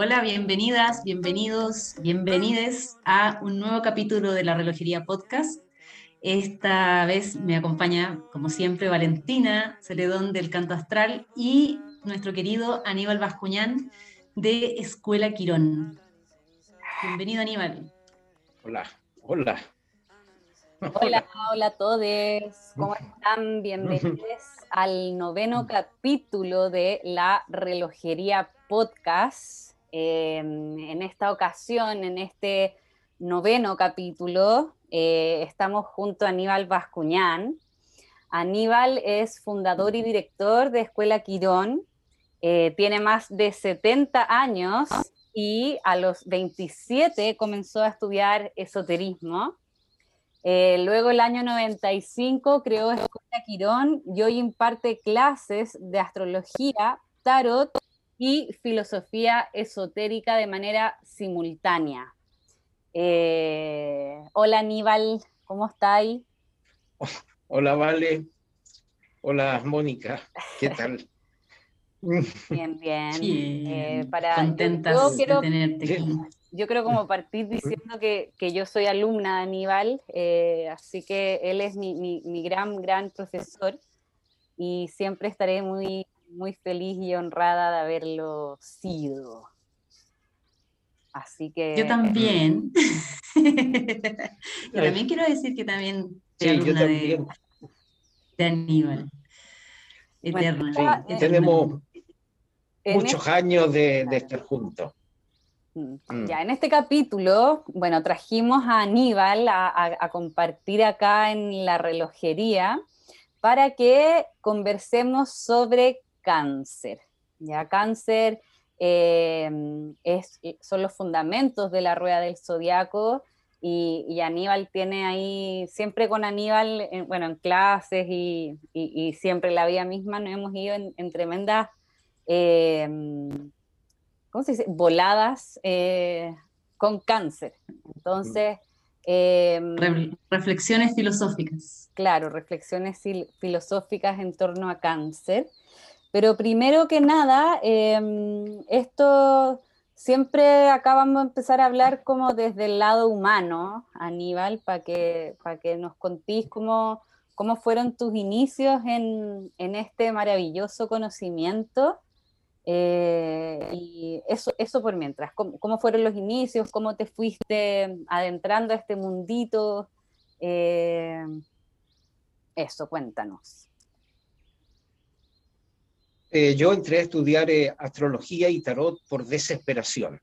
Hola, bienvenidas, bienvenidos, bienvenides a un nuevo capítulo de la Relojería Podcast. Esta vez me acompaña, como siempre, Valentina Celedón del Canto Astral y nuestro querido Aníbal Bascuñán de Escuela Quirón. Bienvenido, Aníbal. Hola, hola. Hola, hola a todos. ¿Cómo están? Bienvenidos al noveno capítulo de la Relojería Podcast. Em, en esta ocasión, en este noveno capítulo, eh, estamos junto a Aníbal Bascuñán. Aníbal es fundador y director de Escuela Quirón. Eh, tiene más de 70 años y a los 27 comenzó a estudiar esoterismo. Eh, luego, el año 95, creó Escuela Quirón y hoy imparte clases de astrología, tarot y filosofía esotérica de manera simultánea. Eh, hola Aníbal, ¿cómo estáis? Hola Vale, hola Mónica, ¿qué tal? Bien, bien. Eh, para, Contentas de tenerte aquí. Yo creo como partir diciendo que, que yo soy alumna de Aníbal, eh, así que él es mi, mi, mi, gran, gran profesor y siempre estaré muy, muy feliz y honrada de haberlo sido. Así que... Yo también. y también quiero decir que también soy alumna De, de Aníbal. Eterna. tenemos muchos este años de, de estar juntos. Mm. Mm. Ya, en este capítulo, bueno, trajimos a Aníbal a, compartir acá en la relojería para que conversemos sobre cáncer. Ya, cáncer eh, es, son los fundamentos de la rueda del zodiaco y, Aníbal tiene ahí, siempre con Aníbal, bueno, en clases y, siempre la vida misma nos hemos ido en, tremendas... Eh, ¿cómo se dice? Voladas eh, con cáncer. Entonces... Reflexiones filosóficas. Claro, reflexiones filosóficas en torno a cáncer. Pero primero que nada, em, esto siempre acá vamos a empezar a hablar como desde el lado humano, Aníbal, para que, para que nos contís cómo, cómo fueron tus inicios en, en este maravilloso conocimiento eh, y eso, eso por mientras, ¿Cómo, fueron los inicios? ¿Cómo te fuiste adentrando a este mundito? Eh, eso, cuéntanos. Eh, yo entré a estudiar astrología y tarot por desesperación.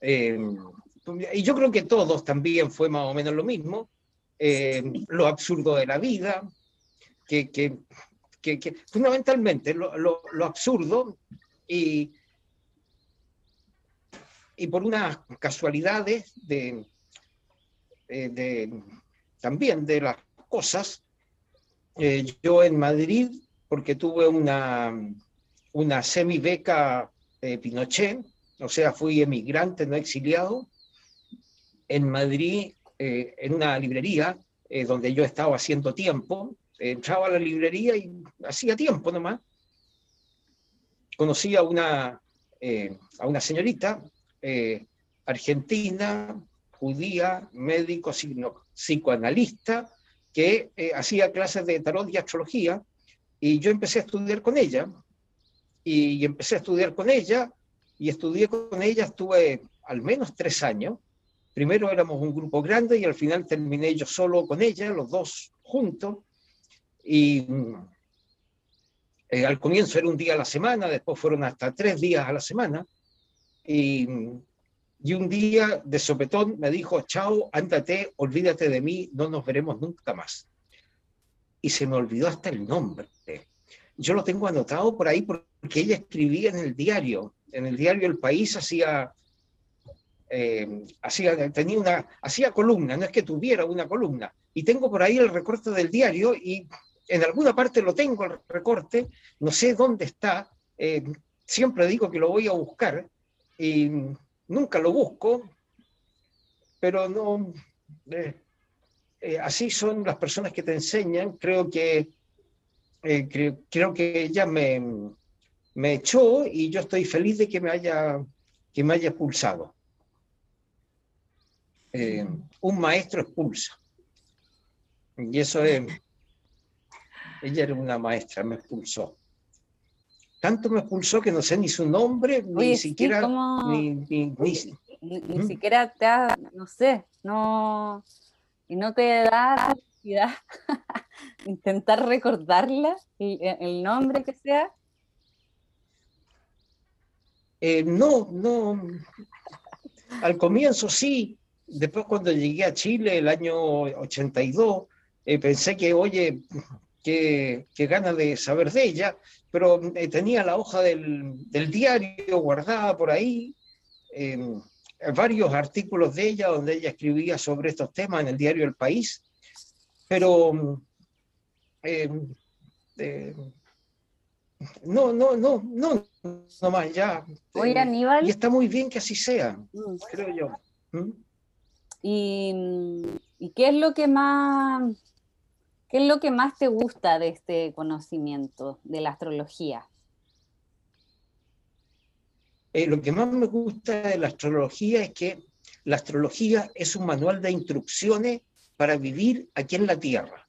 y yo creo que todos también fue más o menos lo mismo. Lo absurdo de la vida, que, fundamentalmente lo, absurdo y, por unas casualidades de, eh, también de las cosas, eh, yo en Madrid, porque tuve una, una semi-beca eh, Pinochet, o sea, fui emigrante, no exiliado, en Madrid, en una librería donde yo estaba haciendo tiempo, entraba a la librería y hacía tiempo nomás, conocí a una, eh, a una señorita eh, argentina, judía, médico, psicoanalista, que eh, hacía clases de tarot y astrología, y yo empecé a estudiar con ella, y, empecé a estudiar con ella, y estudié con ella, estuve al menos tres años. Primero éramos un grupo grande y al final terminé yo solo con ella, los dos juntos, y eh, al comienzo era un día a la semana, después fueron hasta tres días a la semana. Y, y un día de sopetón me dijo, chao, ándate, olvídate de mí, no nos veremos nunca más. Y se me olvidó hasta el nombre. Yo lo tengo anotado por ahí porque ella escribía en el diario. En el diario El País hacía, eh, hacía, tenía una, hacía columna, no es que tuviera una columna. Y tengo por ahí el recorte del diario y en alguna parte lo tengo el recorte, no sé dónde está, eh, siempre digo que lo voy a buscar y nunca lo busco, pero no, eh, eh, así son las personas que te enseñan, creo que, creo, que ella me, me echó y yo estoy feliz de que me haya que me haya expulsado. Eh, un maestro expulsa. Y eso es... Ella era una maestra, me expulsó. Tanto me expulsó que no sé ni su nombre, ni siquiera... Ni, ni, ¿Mm? siquiera te ha, no sé, no... Y no te da necesidad intentar recordarla, el, nombre que sea. Eh, no, no. Al comienzo sí, después cuando llegué a Chile el año 82, eh, pensé que, oye, qué, ganas de saber de ella, pero eh, tenía la hoja del, diario guardada por ahí, em, varios artículos de ella donde ella escribía sobre estos temas en el diario El País, pero em, em, no, no, no, no, no más ya. Oye, Aníbal. Y está muy bien que así sea, mm. creo yo. ¿Mm? ¿Y, qué es lo que más qué es lo que más te gusta de este conocimiento de la astrología? Eh, lo que más me gusta de la astrología es que la astrología es un manual de instrucciones para vivir aquí en la Tierra.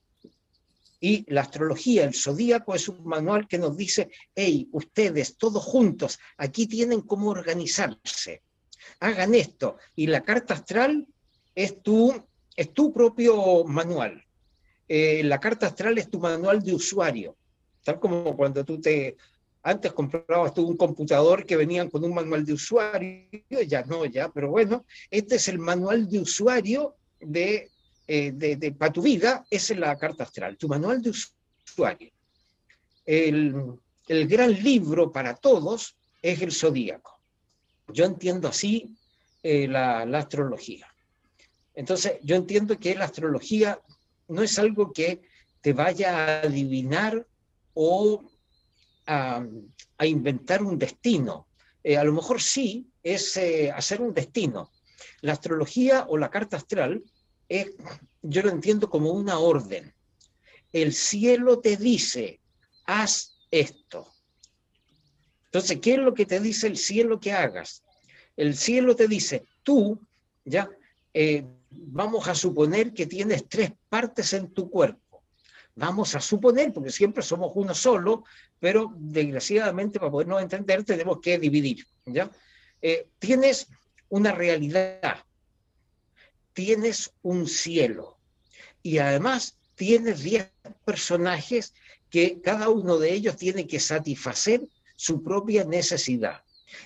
Y la astrología, el zodíaco, es un manual que nos dice, hey, ustedes todos juntos, aquí tienen cómo organizarse. Hagan esto. Y la carta astral es tu, es tu propio manual. Eh, la carta astral es tu manual de usuario, tal como cuando tú te... Antes comprabas tú un computador que venían con un manual de usuario, ya no, ya, pero bueno, este es el manual de usuario de, eh, de, para tu vida, es la carta astral, tu manual de usuario. El, el gran libro para todos es el zodíaco. Yo entiendo así eh, la, la, astrología. Entonces, yo entiendo que la astrología no es algo que te vaya a adivinar o a, inventar un destino. Eh, a lo mejor sí es eh, hacer un destino. La astrología o la carta astral, yo lo entiendo como una orden. El cielo te dice, haz esto. Entonces, ¿qué es lo que te dice el cielo que hagas? El cielo te dice, tú, ya, eh, vamos a suponer que tienes tres partes en tu cuerpo. Vamos a suponer, porque siempre somos uno solo, pero desgraciadamente para podernos entender tenemos que dividir. ¿ya? Eh, tienes una realidad, tienes un cielo y además tienes diez personajes que cada uno de ellos tiene que satisfacer su propia necesidad.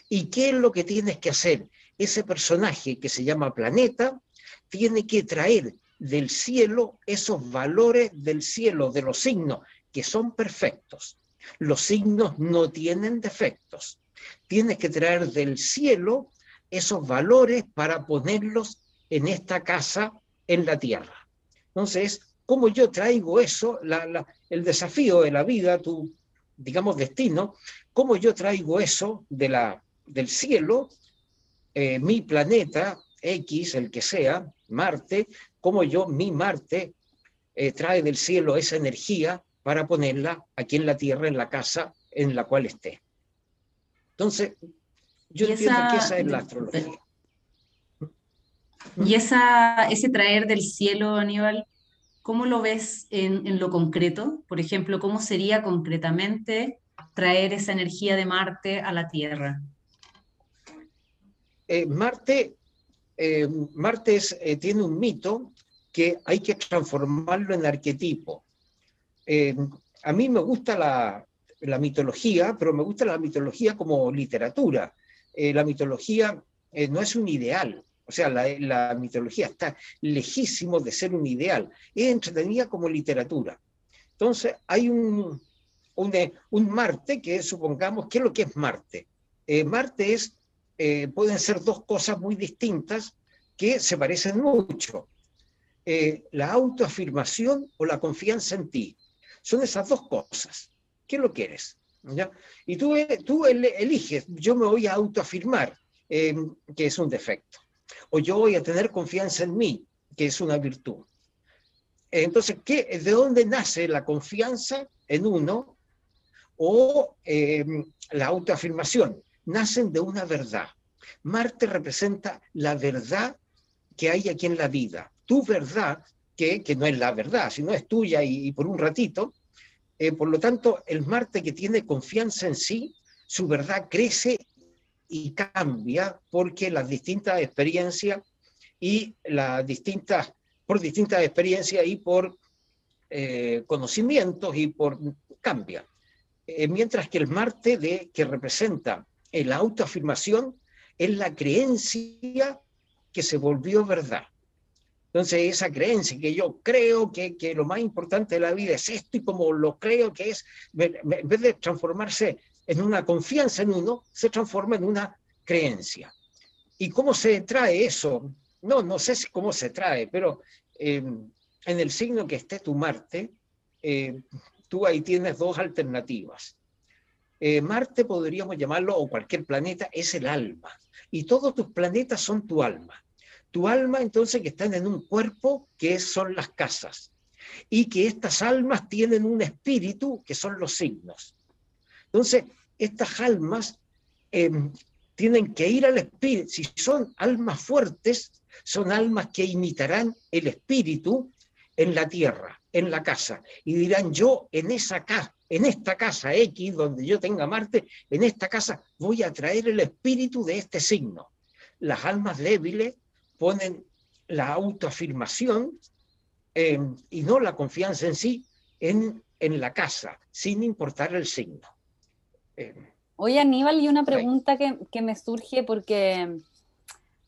¿Y qué es lo que tienes que hacer? Ese personaje que se llama planeta tiene que traer del cielo esos valores del cielo, de los signos, que son perfectos. Los signos no tienen defectos. Tienes que traer del cielo esos valores para ponerlos en esta casa, en la tierra. Entonces, ¿cómo yo traigo eso? el desafío de la vida, tu, digamos, destino, ¿cómo yo traigo eso de la, del cielo, eh, mi planeta, X, el que sea, Marte, como yo, mi Marte, eh, trae del cielo esa energía para ponerla aquí en la Tierra, en la casa en la cual esté. Entonces, yo entiendo que esa es la astrología. Y esa, ese traer del cielo, Aníbal, ¿cómo lo ves en, en, lo concreto? Por ejemplo, ¿cómo sería concretamente traer esa energía de Marte a la Tierra? Eh, Marte eh, Marte eh, tiene un mito que hay que transformarlo en arquetipo. Eh, a mí me gusta la, mitología, pero me gusta la mitología como literatura. la mitología no es un ideal, o sea, la, mitología está lejísimo de ser un ideal, es entretenida como literatura. Entonces, hay un, un, Marte que supongamos, ¿qué es lo que es Marte? Marte es eh, pueden ser dos cosas muy distintas que se parecen mucho. Eh, la autoafirmación o la confianza en ti. Son esas dos cosas. ¿Qué lo quieres? ¿Ya? Y tú, eh, tú eliges, yo me voy a autoafirmar, em, que es un defecto. O yo voy a tener confianza en mí, que es una virtud. Entonces, ¿qué, ¿de dónde nace la confianza en uno o em, la autoafirmación? nacen de una verdad. Marte representa la verdad que hay aquí en la vida. Tu verdad, que, no es la verdad, sino es tuya y, por un ratito. Eh, por lo tanto, el Marte que tiene confianza en sí, su verdad crece y cambia porque las distintas experiencias y las distintas, por distintas experiencias y por eh, conocimientos y por cambia. Eh, mientras que el Marte de, que representa la autoafirmación es la creencia que se volvió verdad. Entonces, esa creencia que yo creo que, que, lo más importante de la vida es esto y como lo creo que es, en vez de transformarse en una confianza en uno, se transforma en una creencia. ¿Y cómo se trae eso? No, no sé cómo se trae, pero em, en el signo que esté tu Marte, eh, tú ahí tienes dos alternativas. Eh, Marte podríamos llamarlo, o cualquier planeta, es el alma. Y todos tus planetas son tu alma. Tu alma entonces que están en un cuerpo que son las casas. Y que estas almas tienen un espíritu que son los signos. Entonces, estas almas em, tienen que ir al espíritu. Si son almas fuertes, son almas que imitarán el espíritu en la tierra, en la casa, y dirán, yo en esa casa, en esta casa X, donde yo tenga Marte, en esta casa voy a traer el espíritu de este signo. Las almas débiles ponen la autoafirmación eh, y no la confianza en sí en, en, la casa, sin importar el signo. Eh, Oye, Aníbal, y una pregunta que, que me surge porque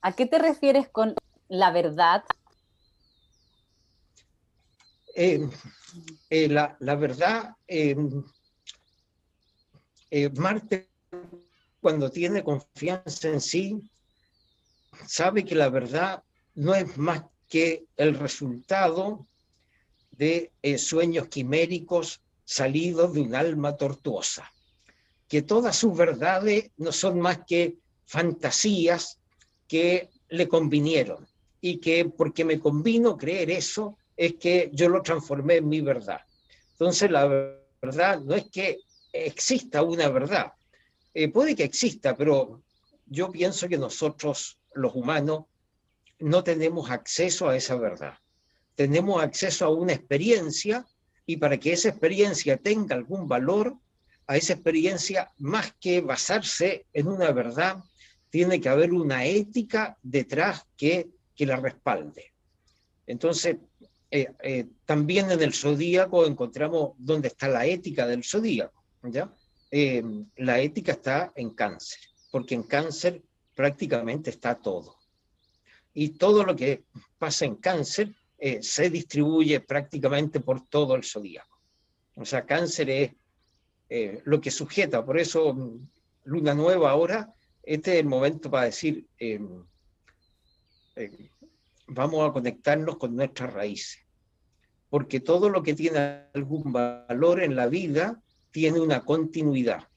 ¿a qué te refieres con la verdad eh, eh, la, verdad, eh, Marte, cuando tiene confianza en sí, sabe que la verdad no es más que el resultado de sueños quiméricos salidos de un alma tortuosa, que todas sus verdades no son más que fantasías que le convinieron y que porque me convino creer eso, es que yo lo transformé en mi verdad. Entonces la verdad no es que exista una verdad. Eh, puede que exista, pero yo pienso que nosotros, los humanos, no tenemos acceso a esa verdad. Tenemos acceso a una experiencia y para que esa experiencia tenga algún valor, a esa experiencia, más que basarse en una verdad, tiene que haber una ética detrás que, que la respalde. Entonces, eh, eh, también en el zodíaco encontramos dónde está la ética del zodíaco. ¿ya? Eh, la ética está en cáncer, porque en cáncer prácticamente está todo. Y todo lo que pasa en cáncer se distribuye prácticamente por todo el zodíaco. O sea, cáncer es lo que sujeta, por eso mm, luna nueva ahora, este es el momento para decir, vamos a conectarnos con nuestras raíces porque todo lo que tiene algún valor en la vida tiene una continuidad.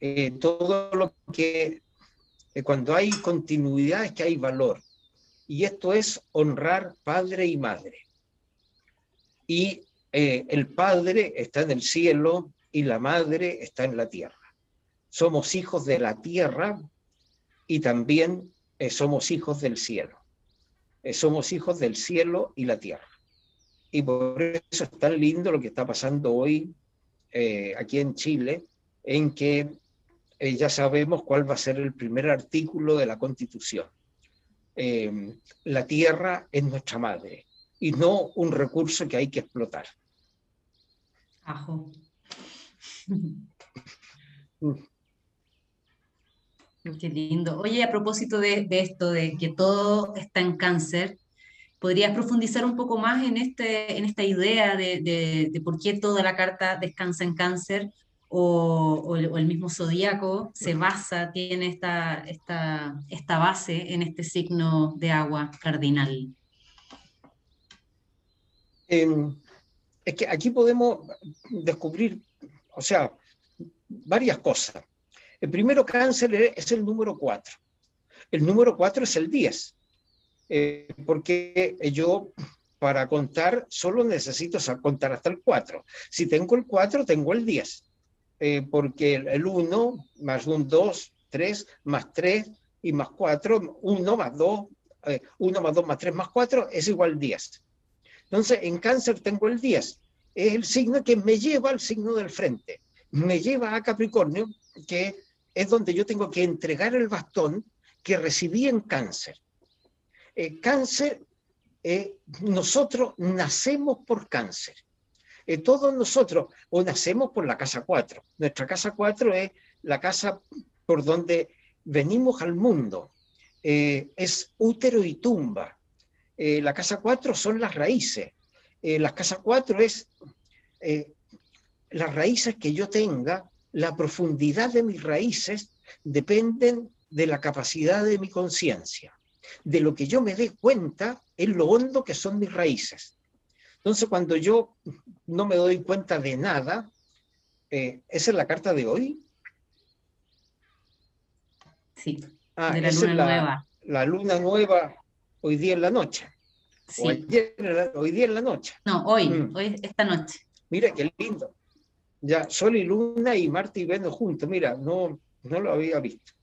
Eh, todo lo que, eh, cuando hay continuidad es que hay valor. Y esto es honrar padre y madre. Y eh, el padre está en el cielo y la madre está en la tierra. Somos hijos de la tierra y también somos hijos del cielo. somos hijos del cielo y la tierra. Y por eso es tan lindo lo que está pasando hoy eh, aquí en Chile, en que eh, ya sabemos cuál va a ser el primer artículo de la Constitución. Eh, la tierra es nuestra madre y no un recurso que hay que explotar. Ajo. Qué lindo. Oye, a propósito de, de, esto, de que todo está en cáncer, ¿Podrías profundizar un poco más en, este, en esta idea de, de, por qué toda la carta descansa en cáncer o, el, mismo zodíaco se basa, tiene esta, esta, esta base en este signo de agua cardinal? Em, es que aquí podemos descubrir, o sea, varias cosas. El primero cáncer es el número 4. El número 4 es el 10. Eh, porque yo para contar solo necesito contar hasta el 4. Si tengo el 4, tengo el 10, eh, porque el 1 más un 2, 3, más 3, y más 4, 1 más 2, 1 más 2 más 3 más 4 es igual a 10. Entonces, en cáncer tengo el 10. Es el signo que me lleva al signo del frente. Me lleva a Capricornio, que es donde yo tengo que entregar el bastón que recibí en cáncer. Eh, cáncer, eh, nosotros nacemos por cáncer. Eh, todos nosotros, o nacemos por la casa 4. Nuestra casa 4 es la casa por donde venimos al mundo. es útero y tumba. la casa 4 son las raíces. la casa 4 es las raíces que yo tenga, la profundidad de mis raíces dependen de la capacidad de mi conciencia, de lo que yo me dé cuenta en lo hondo que son mis raíces. Entonces, cuando yo no me doy cuenta de nada, eh, ¿esa es la carta de hoy? Sí, ah, de la luna nueva. La luna nueva hoy día en la noche. Sí. hoy día en la noche. No, hoy, mm. hoy, esta noche. Mira qué lindo. Ya, Sol y Luna y Marte y Venus juntos. Mira, no, no lo había visto.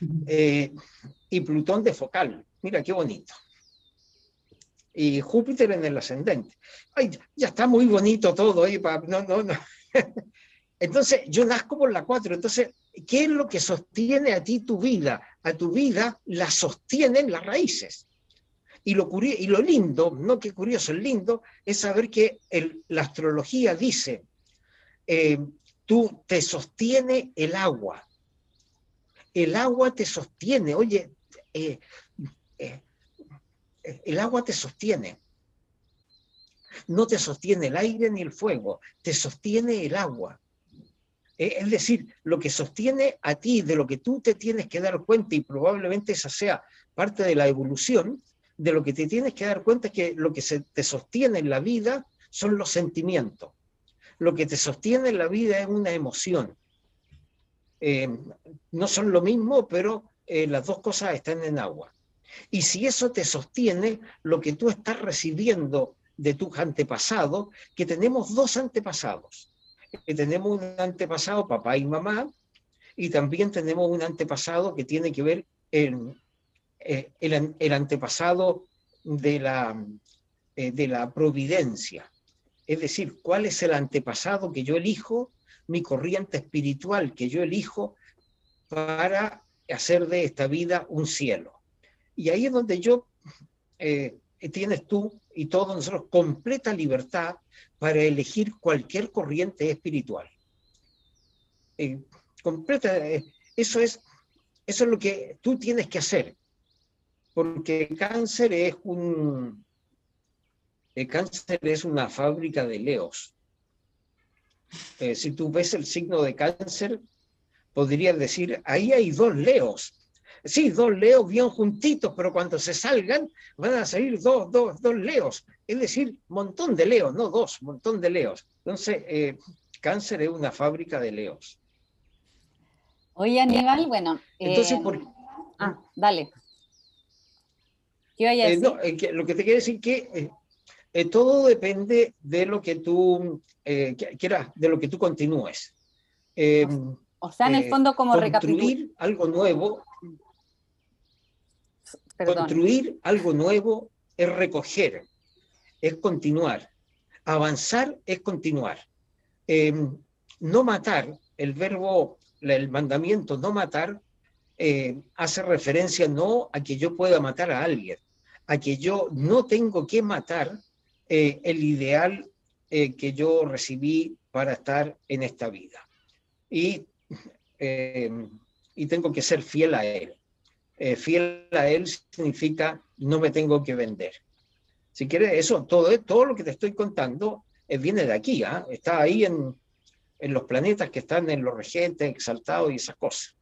Eh, y Plutón de focal. Mira qué bonito. Y Júpiter en el ascendente. Ay, ya está muy bonito todo. ahí no, no, no. Entonces, yo nazco por la 4. Entonces, ¿qué es lo que sostiene a ti tu vida? A tu vida la sostienen las raíces. Y lo, y lo lindo, no que curioso, el lindo, es saber que la astrología dice, eh, tú te sostiene el agua el agua te sostiene. Oye, eh, eh, el agua te sostiene. No te sostiene el aire ni el fuego, te sostiene el agua. Eh, es decir, lo que sostiene a ti, de lo que tú te tienes que dar cuenta, y probablemente esa sea parte de la evolución, de lo que te tienes que dar cuenta es que lo que se te sostiene en la vida son los sentimientos. Lo que te sostiene en la vida es una emoción. Eh, no son lo mismo, pero eh, las dos cosas están en agua. Y si eso te sostiene, lo que tú estás recibiendo de tus antepasados, que tenemos dos antepasados, que tenemos un antepasado, papá y mamá, y también tenemos un antepasado que tiene que ver el, eh, el, antepasado de la, de la providencia. Es decir, cuál es el antepasado que yo elijo mi corriente espiritual que yo elijo para hacer de esta vida un cielo. Y ahí es donde yo, eh, tienes tú y todos nosotros completa libertad para elegir cualquier corriente espiritual. Eh, completa, eh, eso, es, eso es lo que tú tienes que hacer, porque cáncer es un, cáncer es una fábrica de leos. Eh, si tú ves el signo de cáncer, podrías decir, ahí hay dos leos. Sí, dos leos bien juntitos, pero cuando se salgan van a salir dos, dos, dos leos. Es decir, montón de leos, no dos, montón de leos. Entonces, eh, cáncer es una fábrica de leos. Oye, Aníbal, bueno. Entonces, eh, por... Ah, dale. ¿Qué vaya a decir? lo que te quiero decir que eh, todo depende de lo que tú eh, quieras, de lo que tú continúes. Eh, o sea, en el fondo como Construir algo nuevo. Construir algo nuevo es recoger, es continuar. Avanzar es continuar. no matar, el verbo, el mandamiento no matar, hace referencia no a que yo pueda matar a alguien, a que yo no tengo que matar eh, el ideal eh, que yo recibí para estar en esta vida. Y, eh, y tengo que ser fiel a Él. Fiel a Él significa no me tengo que vender. Si quieres, eso, todo, todo lo que te estoy contando viene de aquí, ¿ah? está ahí en, en los planetas que están en los regentes, exaltados y esas cosas.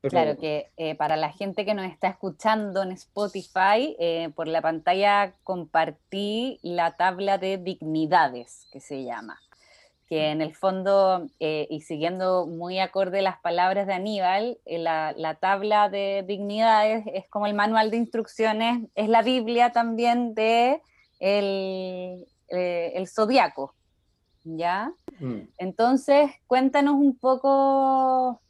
Claro que eh, para la gente que nos está escuchando en Spotify, eh, por la pantalla compartí la tabla de dignidades que se llama, que en el fondo, eh, y siguiendo muy acorde las palabras de Aníbal, la, la, tabla de dignidades es como el manual de instrucciones, es la Biblia también de el, el zodiaco, ¿ya? Mm. Entonces, cuéntanos un poco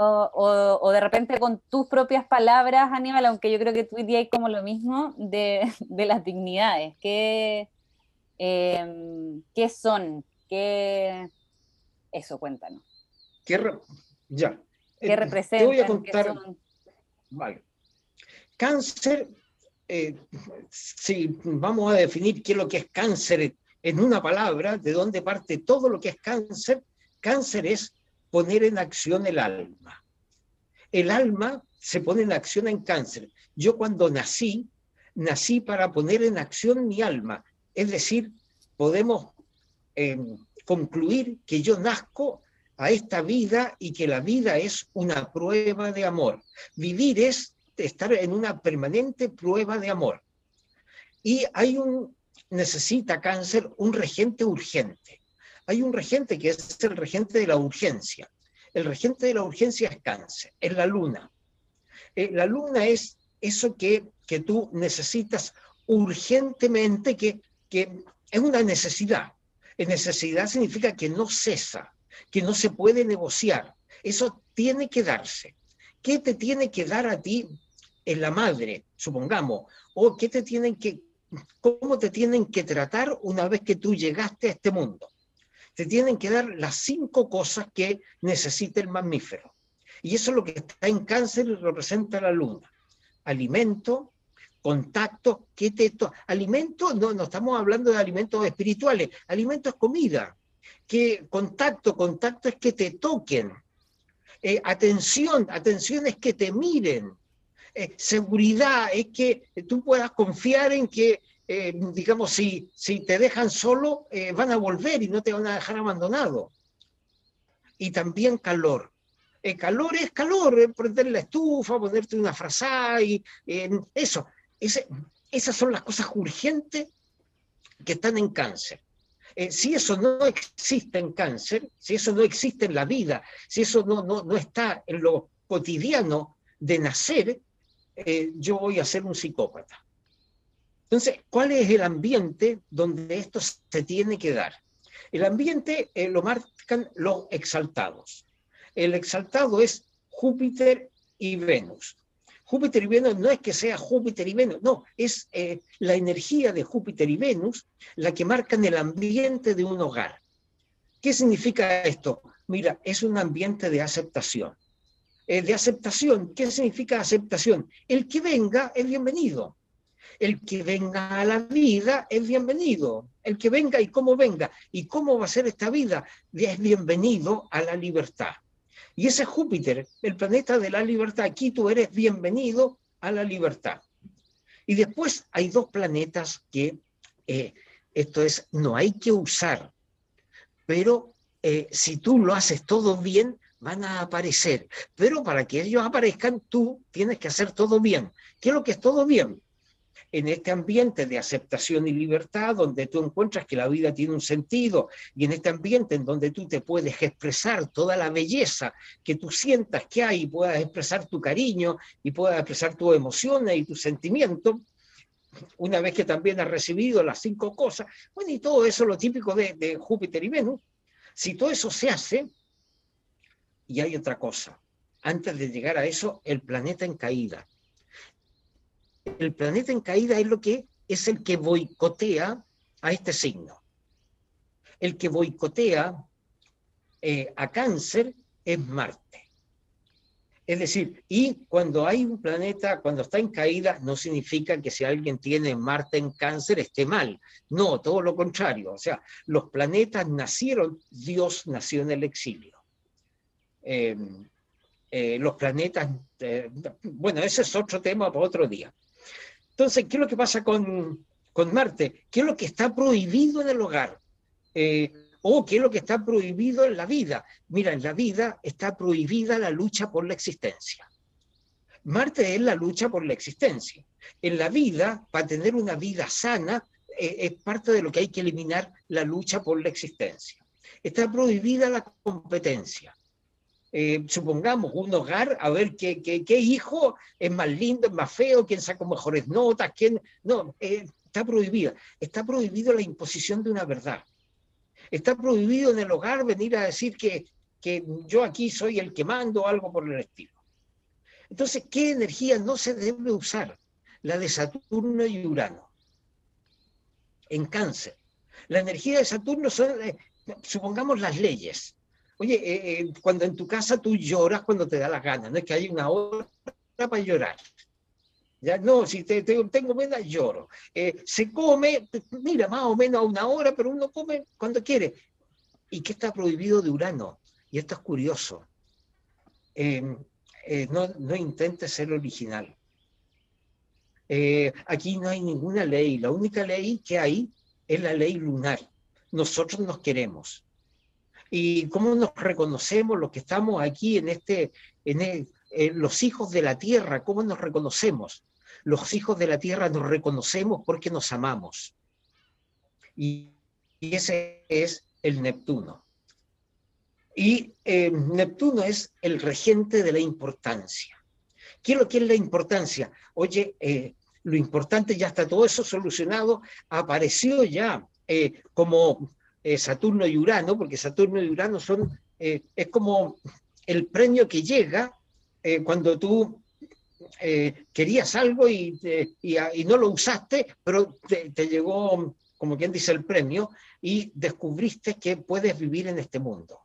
o, de repente con tus propias palabras, Aníbal, aunque yo creo que tú dirías como lo mismo de, las dignidades. ¿Qué, em, ¿Qué son? ¿Qué... Eso, cuéntanos. ¿Qué ya. ¿Qué representan? Te voy a contar. Vale. Cáncer, eh, si vamos a definir qué es lo que es cáncer en una palabra, de dónde parte todo lo que es cáncer, cáncer es poner en acción el alma. El alma se pone en acción en cáncer. Yo cuando nací, nací para poner en acción mi alma. Es decir, podemos em, concluir que yo nazco a esta vida y que la vida es una prueba de amor. Vivir es estar en una permanente prueba de amor. Y hay un, necesita cáncer un regente urgente hay un regente que es el regente de la urgencia. El regente de la urgencia es cáncer, es la luna. Eh, la luna es eso que, que tú necesitas urgentemente, que, que es una necesidad. Necesidad significa que no cesa, que no se puede negociar. Eso tiene que darse. ¿Qué te tiene que dar a ti en la madre, supongamos? ¿O qué te tienen que, cómo te tienen que tratar una vez que tú llegaste a este mundo? te tienen que dar las cinco cosas que necesita el mamífero. Y eso es lo que está en cáncer y representa la luna. Alimento, contacto, ¿qué te Alimento, no, no estamos hablando de alimentos espirituales, alimento es comida. Que contacto, contacto es que te toquen. Eh, atención, atención es que te miren. Eh, seguridad es que tú puedas confiar en que eh, digamos, si, si te dejan solo, van a volver y no te van a dejar abandonado. Y también calor. El calor es calor, prender la estufa, ponerte una frazada y eso. Esas son las cosas urgentes que están en cáncer. Eh, si eso no existe en cáncer, si eso no existe en la vida, si eso no, no, no está en lo cotidiano de nacer, yo voy a ser un psicópata. Entonces, ¿cuál es el ambiente donde esto se tiene que dar? El ambiente eh, lo marcan los exaltados. El exaltado es Júpiter y Venus. Júpiter y Venus no es que sea Júpiter y Venus, no, es eh, la energía de Júpiter y Venus la que marcan el ambiente de un hogar. ¿Qué significa esto? Mira, es un ambiente de aceptación. Eh, de aceptación, ¿qué significa aceptación? El que venga es bienvenido el que venga a la vida es bienvenido. El que venga y cómo venga y cómo va a ser esta vida es bienvenido a la libertad. Y ese Júpiter, el planeta de la libertad, aquí tú eres bienvenido a la libertad. Y después hay dos planetas que, eh, esto es, no hay que usar, pero eh, si tú lo haces todo bien, van a aparecer. Pero para que ellos aparezcan, tú tienes que hacer todo bien. ¿Qué es lo que es todo bien? En este ambiente de aceptación y libertad, donde tú encuentras que la vida tiene un sentido, y en este ambiente en donde tú te puedes expresar toda la belleza que tú sientas que hay, y puedas expresar tu cariño, y puedas expresar tus emociones y tus sentimientos, una vez que también has recibido las cinco cosas, bueno, y todo eso lo típico de, de Júpiter y Venus, si todo eso se hace, y hay otra cosa, antes de llegar a eso, el planeta en caída el planeta en caída es lo que es el que boicotea a este signo. El que boicotea eh, a cáncer es Marte. Es decir, y cuando hay un planeta, cuando está en caída, no significa que si alguien tiene Marte en cáncer esté mal. No, todo lo contrario. O sea, los planetas nacieron, Dios nació en el exilio. Eh, eh, los planetas, bueno, ese es otro tema para otro día. Entonces, ¿qué es lo que pasa con, Marte? ¿Qué es lo que está prohibido en el hogar? Eh, ¿O qué es lo que está prohibido en la vida? Mira, en la vida está prohibida la lucha por la existencia. Marte es la lucha por la existencia. En la vida, para tener una vida sana, eh, es parte de lo que hay que eliminar la lucha por la existencia. Está prohibida la competencia. Eh, supongamos, un hogar, a ver qué, hijo es más lindo, es más feo, quién saca mejores notas, quién... No, eh, está prohibida. Está prohibido la imposición de una verdad. Está prohibido en el hogar venir a decir que, que yo aquí soy el que mando algo por el estilo. Entonces, ¿qué energía no se debe usar? La de Saturno y Urano. En cáncer. La energía de Saturno son, eh, supongamos, las leyes. Oye, eh, eh, cuando en tu casa tú lloras cuando te da la gana, no es que hay una hora para llorar. Ya no, si te, tengo menos, lloro. se come, mira, más o menos a una hora, pero uno come cuando quiere. ¿Y qué está prohibido de Urano? Y esto es curioso. no, no intentes ser original. aquí no hay ninguna ley. La única ley que hay es la ley lunar. Nosotros nos queremos. ¿Y cómo nos reconocemos los que estamos aquí en este, en, los hijos de la tierra? ¿Cómo nos reconocemos? Los hijos de la tierra nos reconocemos porque nos amamos. Y, ese es el Neptuno. Y eh, Neptuno es el regente de la importancia. ¿Qué es lo que es la importancia? Oye, eh, lo importante ya está todo eso solucionado, apareció ya eh, como eh, Saturno y Urano, porque Saturno y Urano son, eh, es como el premio que llega cuando tú querías algo y, y, no lo usaste, pero te, te llegó, como quien dice, el premio y descubriste que puedes vivir en este mundo.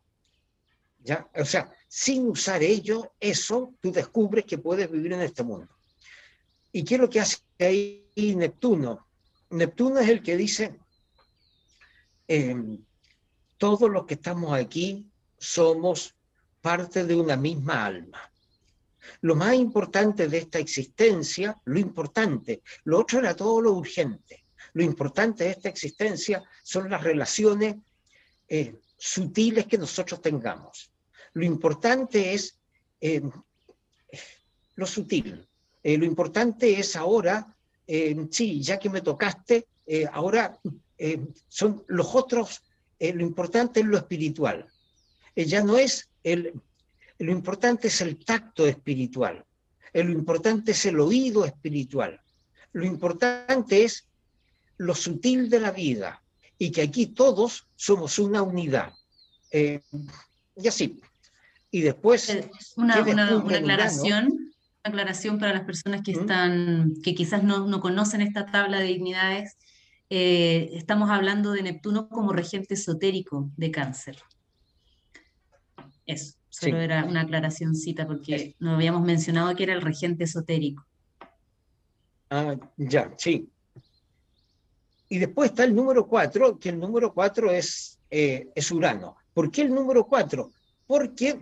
¿Ya? O sea, sin usar ello, eso, tú descubres que puedes vivir en este mundo. ¿Y qué es lo que hace ahí Neptuno? Neptuno es el que dice, em, todos los que estamos aquí somos parte de una misma alma. Lo más importante de esta existencia, lo importante, lo otro era todo lo urgente. Lo importante de esta existencia son las relaciones eh, sutiles que nosotros tengamos. Lo importante es em, lo sutil, eh, lo importante es ahora, eh, sí, ya que me tocaste, eh, son los otros, lo importante es lo espiritual. ya no es el, lo importante es el tacto espiritual, lo importante es el oído espiritual, lo importante es lo sutil de la vida y que aquí todos somos una unidad. y así. Y después... Una, una, una aclaración aclaración para las personas que, están, que quizás no, no conocen esta tabla de dignidades. Eh, estamos hablando de Neptuno como regente esotérico de cáncer. Eso, solo era una aclaracióncita porque nos habíamos mencionado que era el regente esotérico. Ah, ya, sí. Y después está el número 4, que el número 4 es, eh, es Urano. ¿Por qué el número 4? Porque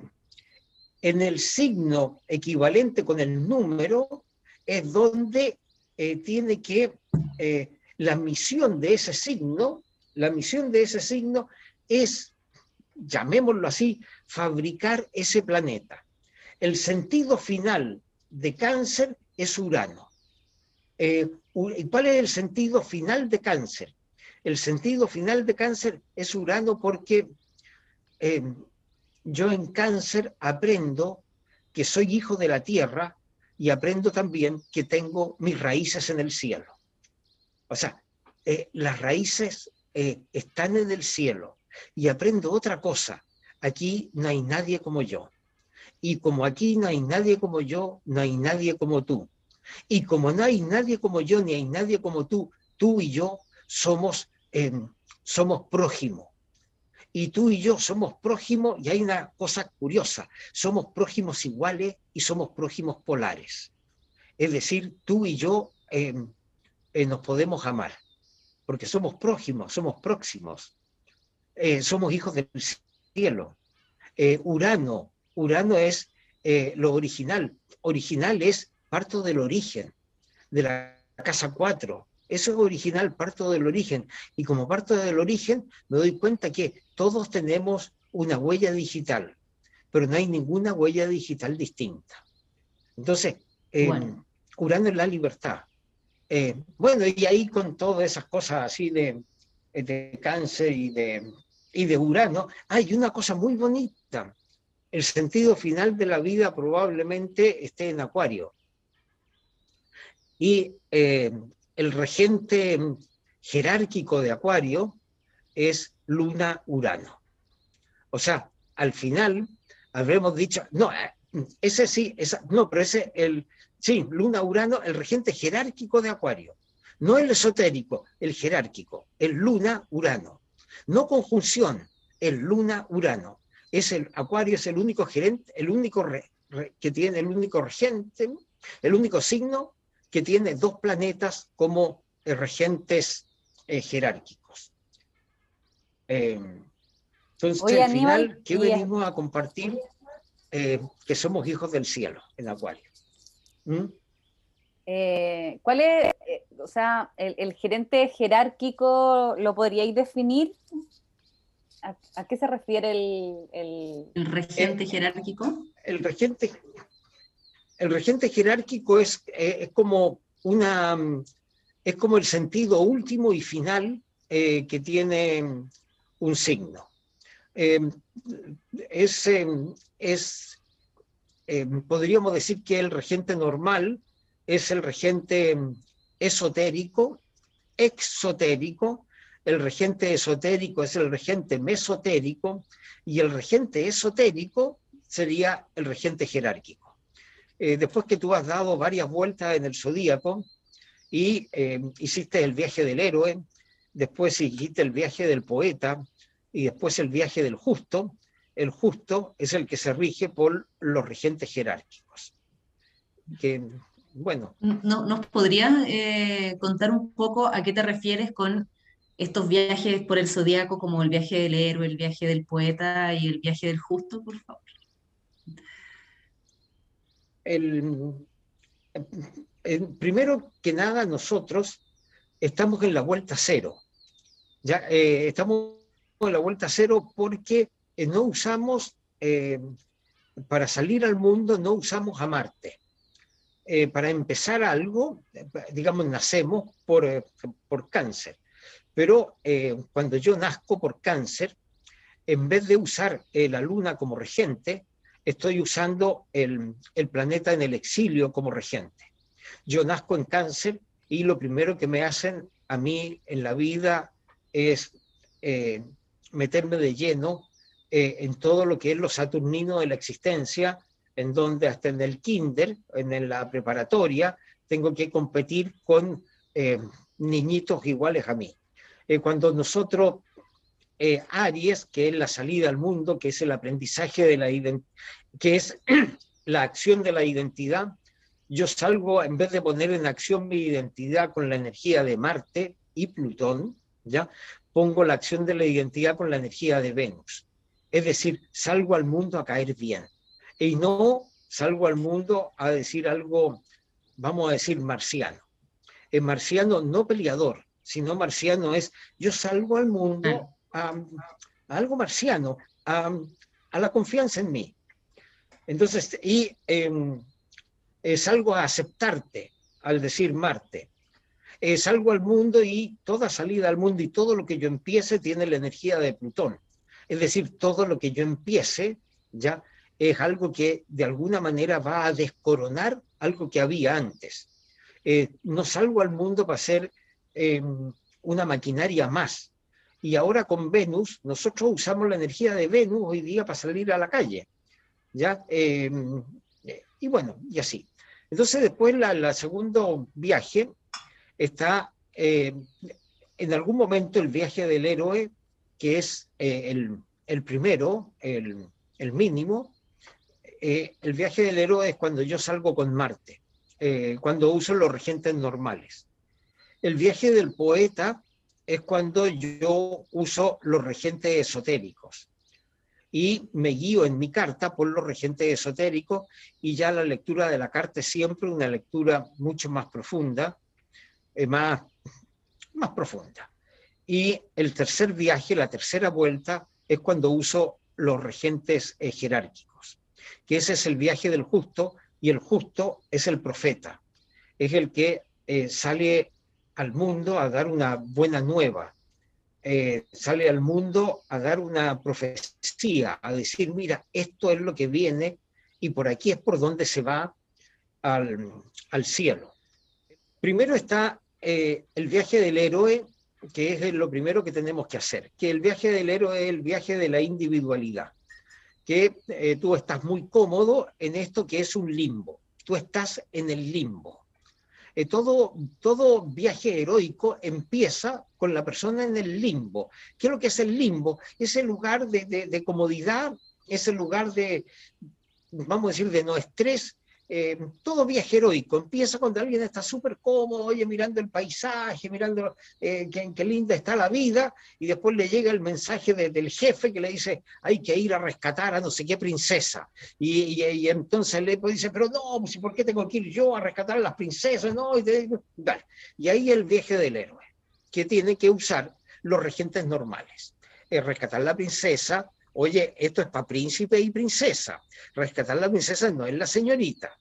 en el signo equivalente con el número es donde eh, tiene que, eh, la misión de ese signo, la misión de ese signo es, llamémoslo así, fabricar ese planeta. El sentido final de cáncer es Urano. Eh, ¿Y cuál es el sentido final de cáncer? El sentido final de cáncer es Urano porque yo en cáncer aprendo que soy hijo de la tierra y aprendo también que tengo mis raíces en el cielo. O sea, eh, las raíces eh, están en el cielo y aprendo otra cosa. Aquí no hay nadie como yo. Y como aquí no hay nadie como yo, no hay nadie como tú. Y como no hay nadie como yo, ni hay nadie como tú, tú y yo somos, em, somos prójimos y tú y yo somos prójimos y hay una cosa curiosa, somos prójimos iguales y somos prójimos polares. Es decir, tú y yo em, eh, nos podemos amar, porque somos prójimos, somos próximos, eh, somos hijos del cielo. Eh, Urano, Urano es lo original, original es parto del origen, de la casa 4, eso es original, parto del origen. Y como parto del origen, me doy cuenta que todos tenemos una huella digital, pero no hay ninguna huella digital distinta. Entonces, eh, curando en la libertad. Eh, bueno, y ahí con todas esas cosas así de, de cáncer y de, y de Urano, hay una cosa muy bonita. El sentido final de la vida probablemente esté en Acuario. Y eh, el regente jerárquico de Acuario es Luna-Urano. O sea, al final habremos dicho, no, ese sí, esa, no, pero ese, el, sí, Luna Urano, el regente jerárquico de Acuario. No el esotérico, el jerárquico, el Luna Urano. No conjunción, el Luna Urano. Es el Acuario es el único gerente, el único que tiene el único regente, el único signo que tiene dos planetas como regentes eh, jerárquicos. Eh, entonces, al final, ¿qué venimos a compartir? Eh, que somos hijos del cielo en Acuario. ¿Mm? ¿Cuál es, o sea, el, gerente jerárquico, lo podríais definir? ¿A, qué se refiere el, el... regente jerárquico? El regente, el regente jerárquico es, es como una es como el sentido último y final eh, que tiene un signo. Es, es em, podríamos decir que el regente normal es el regente esotérico, exotérico, el regente esotérico es el regente mesotérico y el regente esotérico sería el regente jerárquico. Eh, después que tú has dado varias vueltas en el zodíaco, y eh, hiciste el viaje del héroe, después hiciste el viaje del poeta y después el viaje del justo. El justo es el que se rige por los regentes jerárquicos. Que, bueno. ¿No, ¿Nos podrías eh, contar un poco a qué te refieres con estos viajes por el zodiaco, como el viaje del héroe, el viaje del poeta y el viaje del justo, por favor? El, primero que nada, nosotros estamos en la vuelta cero. Ya eh, estamos en la vuelta cero porque eh, no usamos, eh, para salir al mundo, no usamos a Marte. para empezar algo, digamos, nacemos por, por cáncer. Pero cuando yo nazco por cáncer, en vez de usar la luna como regente, estoy usando el, el planeta en el exilio como regente. Yo nazco en cáncer y lo primero que me hacen a mí en la vida es eh, meterme de lleno eh, en todo lo que es lo saturnino de la existencia, en donde hasta en el kinder, en la preparatoria, tengo que competir con eh, niñitos iguales a mí. cuando nosotros, Aries, que es la salida al mundo, que es el aprendizaje de la que es la acción de la identidad, yo salgo, en vez de poner en acción mi identidad con la energía de Marte y Plutón, ¿ya? pongo la acción de la identidad con la energía de Venus. Es decir, salgo al mundo a caer bien. Y no salgo al mundo a decir algo, vamos a decir, marciano. El marciano no peleador, sino marciano es, yo salgo al mundo a, algo marciano, a, la confianza en mí. Entonces, y em, es algo a aceptarte al decir Marte. Es algo al mundo y toda salida al mundo y todo lo que yo empiece tiene la energía de Plutón. Es decir, todo lo que yo empiece ya es algo que de alguna manera va a descoronar algo que había antes. Eh, no salgo al mundo para ser em, una maquinaria más. Y ahora con Venus, nosotros usamos la energía de Venus hoy día para salir a la calle. ¿ya? Em, y bueno, y así. Entonces después la, la segundo viaje está eh, en algún momento el viaje del héroe, que es eh, el, primero, el, mínimo. Eh, el viaje del héroe es cuando yo salgo con Marte, cuando uso los regentes normales. El viaje del poeta es cuando yo uso los regentes esotéricos y me guío en mi carta por los regentes esotéricos y ya la lectura de la carta es siempre una lectura mucho más profunda, eh, más, más profunda. Y el tercer viaje, la tercera vuelta, es cuando uso los regentes eh, jerárquicos, que ese es el viaje del justo y el justo es el profeta, es el que eh, sale al mundo a dar una buena nueva, eh, sale al mundo a dar una profecía, a decir, mira, esto es lo que viene y por aquí es por donde se va al, cielo. Primero está eh, el viaje del héroe, que es lo primero que tenemos que hacer, que el viaje del héroe es el viaje de la individualidad. que eh, tú estás muy cómodo en esto que es un limbo. Tú estás en el limbo. Eh, todo, todo viaje heroico empieza con la persona en el limbo. ¿Qué es lo que es el limbo? Es el lugar de, de, de comodidad, es el lugar de, vamos a decir, de no estrés, eh, todo viaje heroico empieza cuando alguien está súper cómodo, oye, mirando el paisaje, mirando eh, qué, linda está la vida, y después le llega el mensaje del jefe que le dice, hay que ir a rescatar a no sé qué princesa. Y, entonces le dice, pero no, pues, ¿por qué tengo que ir yo a rescatar a las princesas? No, y, y ahí el viaje del héroe, que tiene que usar los regentes normales. rescatar a la princesa, Oye, esto es para príncipe y princesa. Rescatar a la princesa no es la señorita.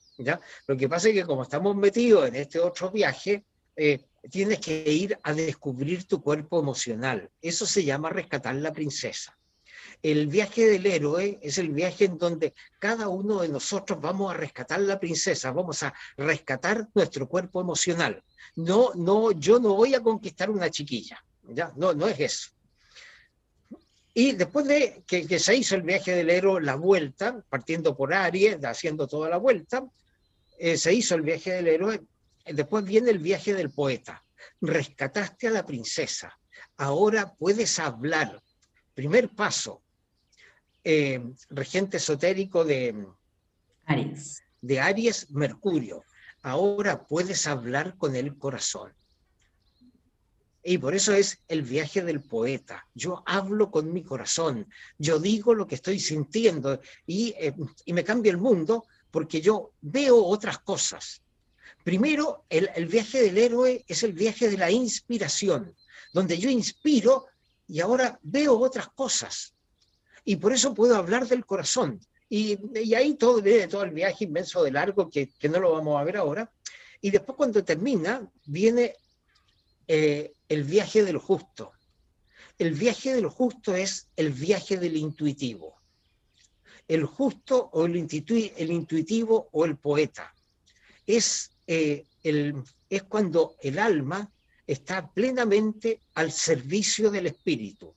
Lo que pasa es que como estamos metidos en este otro viaje, eh, tienes que ir a descubrir tu cuerpo emocional. Eso se llama rescatar la princesa. El viaje del héroe es el viaje en donde cada uno de nosotros vamos a rescatar la princesa, vamos a rescatar nuestro cuerpo emocional. No, no, yo no voy a conquistar una chiquilla, ya, no, no es eso. Y después de que, se hizo el viaje del héroe, la vuelta, partiendo por Aries, haciendo toda la vuelta, eh, se hizo el viaje del héroe, después viene el viaje del poeta. Rescataste a la princesa, ahora puedes hablar. Primer paso, eh, regente esotérico de Aries. de Aries, Mercurio. Ahora puedes hablar con el corazón. Y por eso es el viaje del poeta. Yo hablo con mi corazón, yo digo lo que estoy sintiendo y, eh, y me cambia el mundo porque yo veo otras cosas. Primero, el, viaje del héroe es el viaje de la inspiración, donde yo inspiro y ahora veo otras cosas. Y por eso puedo hablar del corazón. Y, ahí todo el viaje inmenso de largo, que, que, no lo vamos a ver ahora. Y después cuando termina, viene eh, el viaje del justo. El viaje del justo es el viaje del intuitivo. El justo o el, intuitivo o el poeta. Es, eh, el, es cuando el alma está plenamente al servicio del espíritu.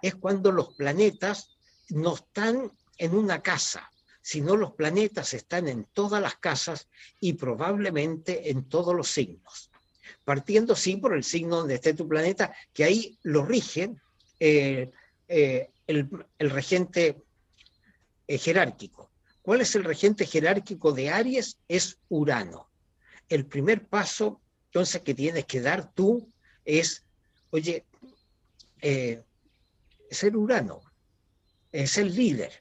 Es cuando los planetas no están en una casa, sino los planetas están en todas las casas y probablemente en todos los signos partiendo sí por el signo donde esté tu planeta, que ahí lo rige eh, eh, el, regente eh, jerárquico. ¿Cuál es el regente jerárquico de Aries? Es Urano. El primer paso, entonces, que tienes que dar tú es, oye, ser Urano, es el líder.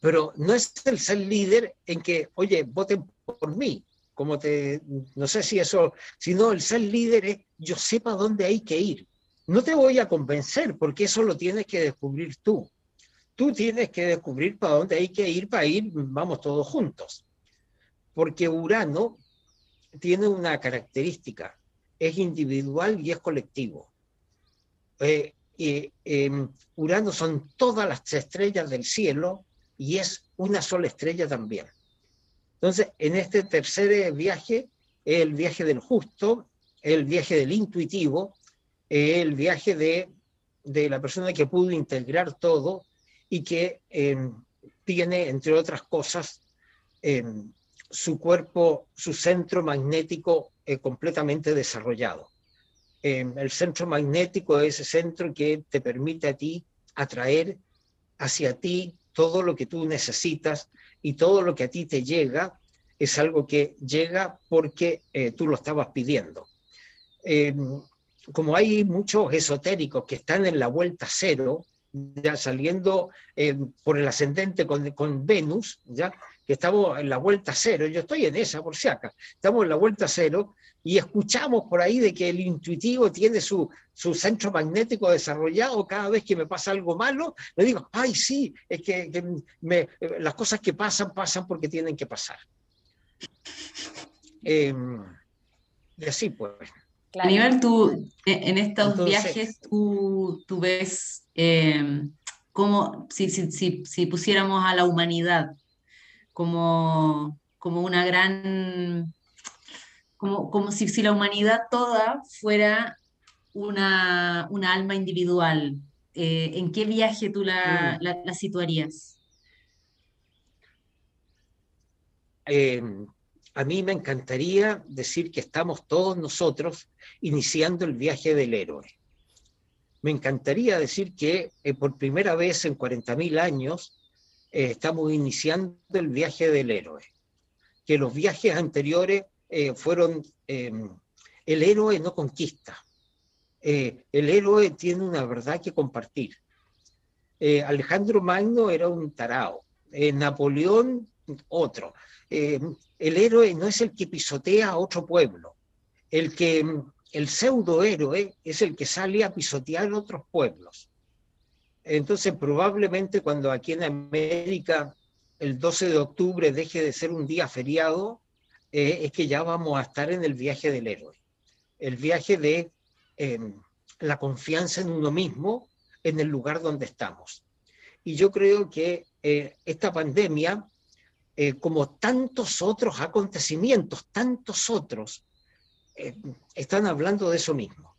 Pero no es el ser líder en que, oye, voten por mí, como te, no sé si eso, sino el ser líder es yo sepa dónde hay que ir. No te voy a convencer porque eso lo tienes que descubrir tú. Tú tienes que descubrir para dónde hay que ir para ir, vamos todos juntos. Porque Urano tiene una característica, es individual y es colectivo. Eh, eh, Urano son todas las estrellas del cielo y es una sola estrella también. Entonces, en este tercer viaje, el viaje del justo, el viaje del intuitivo, el viaje de, de la persona que pudo integrar todo y que em, tiene, entre otras cosas, em, su cuerpo, su centro magnético eh, completamente desarrollado. Em, el centro magnético es ese centro que te permite a ti atraer hacia ti todo lo que tú necesitas y todo lo que a ti te llega es algo que llega porque eh, tú lo estabas pidiendo. Como hay muchos esotéricos que están en la vuelta cero, ya saliendo em, por el ascendente con, con, Venus, ya que estamos en la vuelta cero, yo estoy en esa por si acá, estamos en la vuelta cero y escuchamos por ahí de que el intuitivo tiene su, su centro magnético desarrollado, cada vez que me pasa algo malo, le digo, ay sí, es que, me, las cosas que pasan pasan porque tienen que pasar. Em, y así pues. Aníbal, tú en estos viajes tú, tú ves eh, como si, si, si, pusiéramos a la humanidad como, como una gran, como, como si, si la humanidad toda fuera una, una alma individual, ¿en qué viaje tú la, mm. situarías? a mí me encantaría decir que estamos todos nosotros iniciando el viaje del héroe. Me encantaría decir que por primera vez en 40.000 años estamos iniciando el viaje del héroe. Que los viajes anteriores fueron el héroe no conquista. Eh, el héroe tiene una verdad que compartir. Eh, Alejandro Magno era un tarao, eh, Napoleón otro. el héroe no es el que pisotea a otro pueblo. El que el pseudo héroe es el que sale a pisotear otros pueblos. Entonces, probablemente cuando aquí en América el 12 de octubre deje de ser un día feriado, es que ya vamos a estar en el viaje del héroe el viaje de em, la confianza en uno mismo en el lugar donde estamos. Y yo creo que eh, esta pandemia, eh, como tantos otros acontecimientos, tantos otros, eh, están hablando de eso mismo.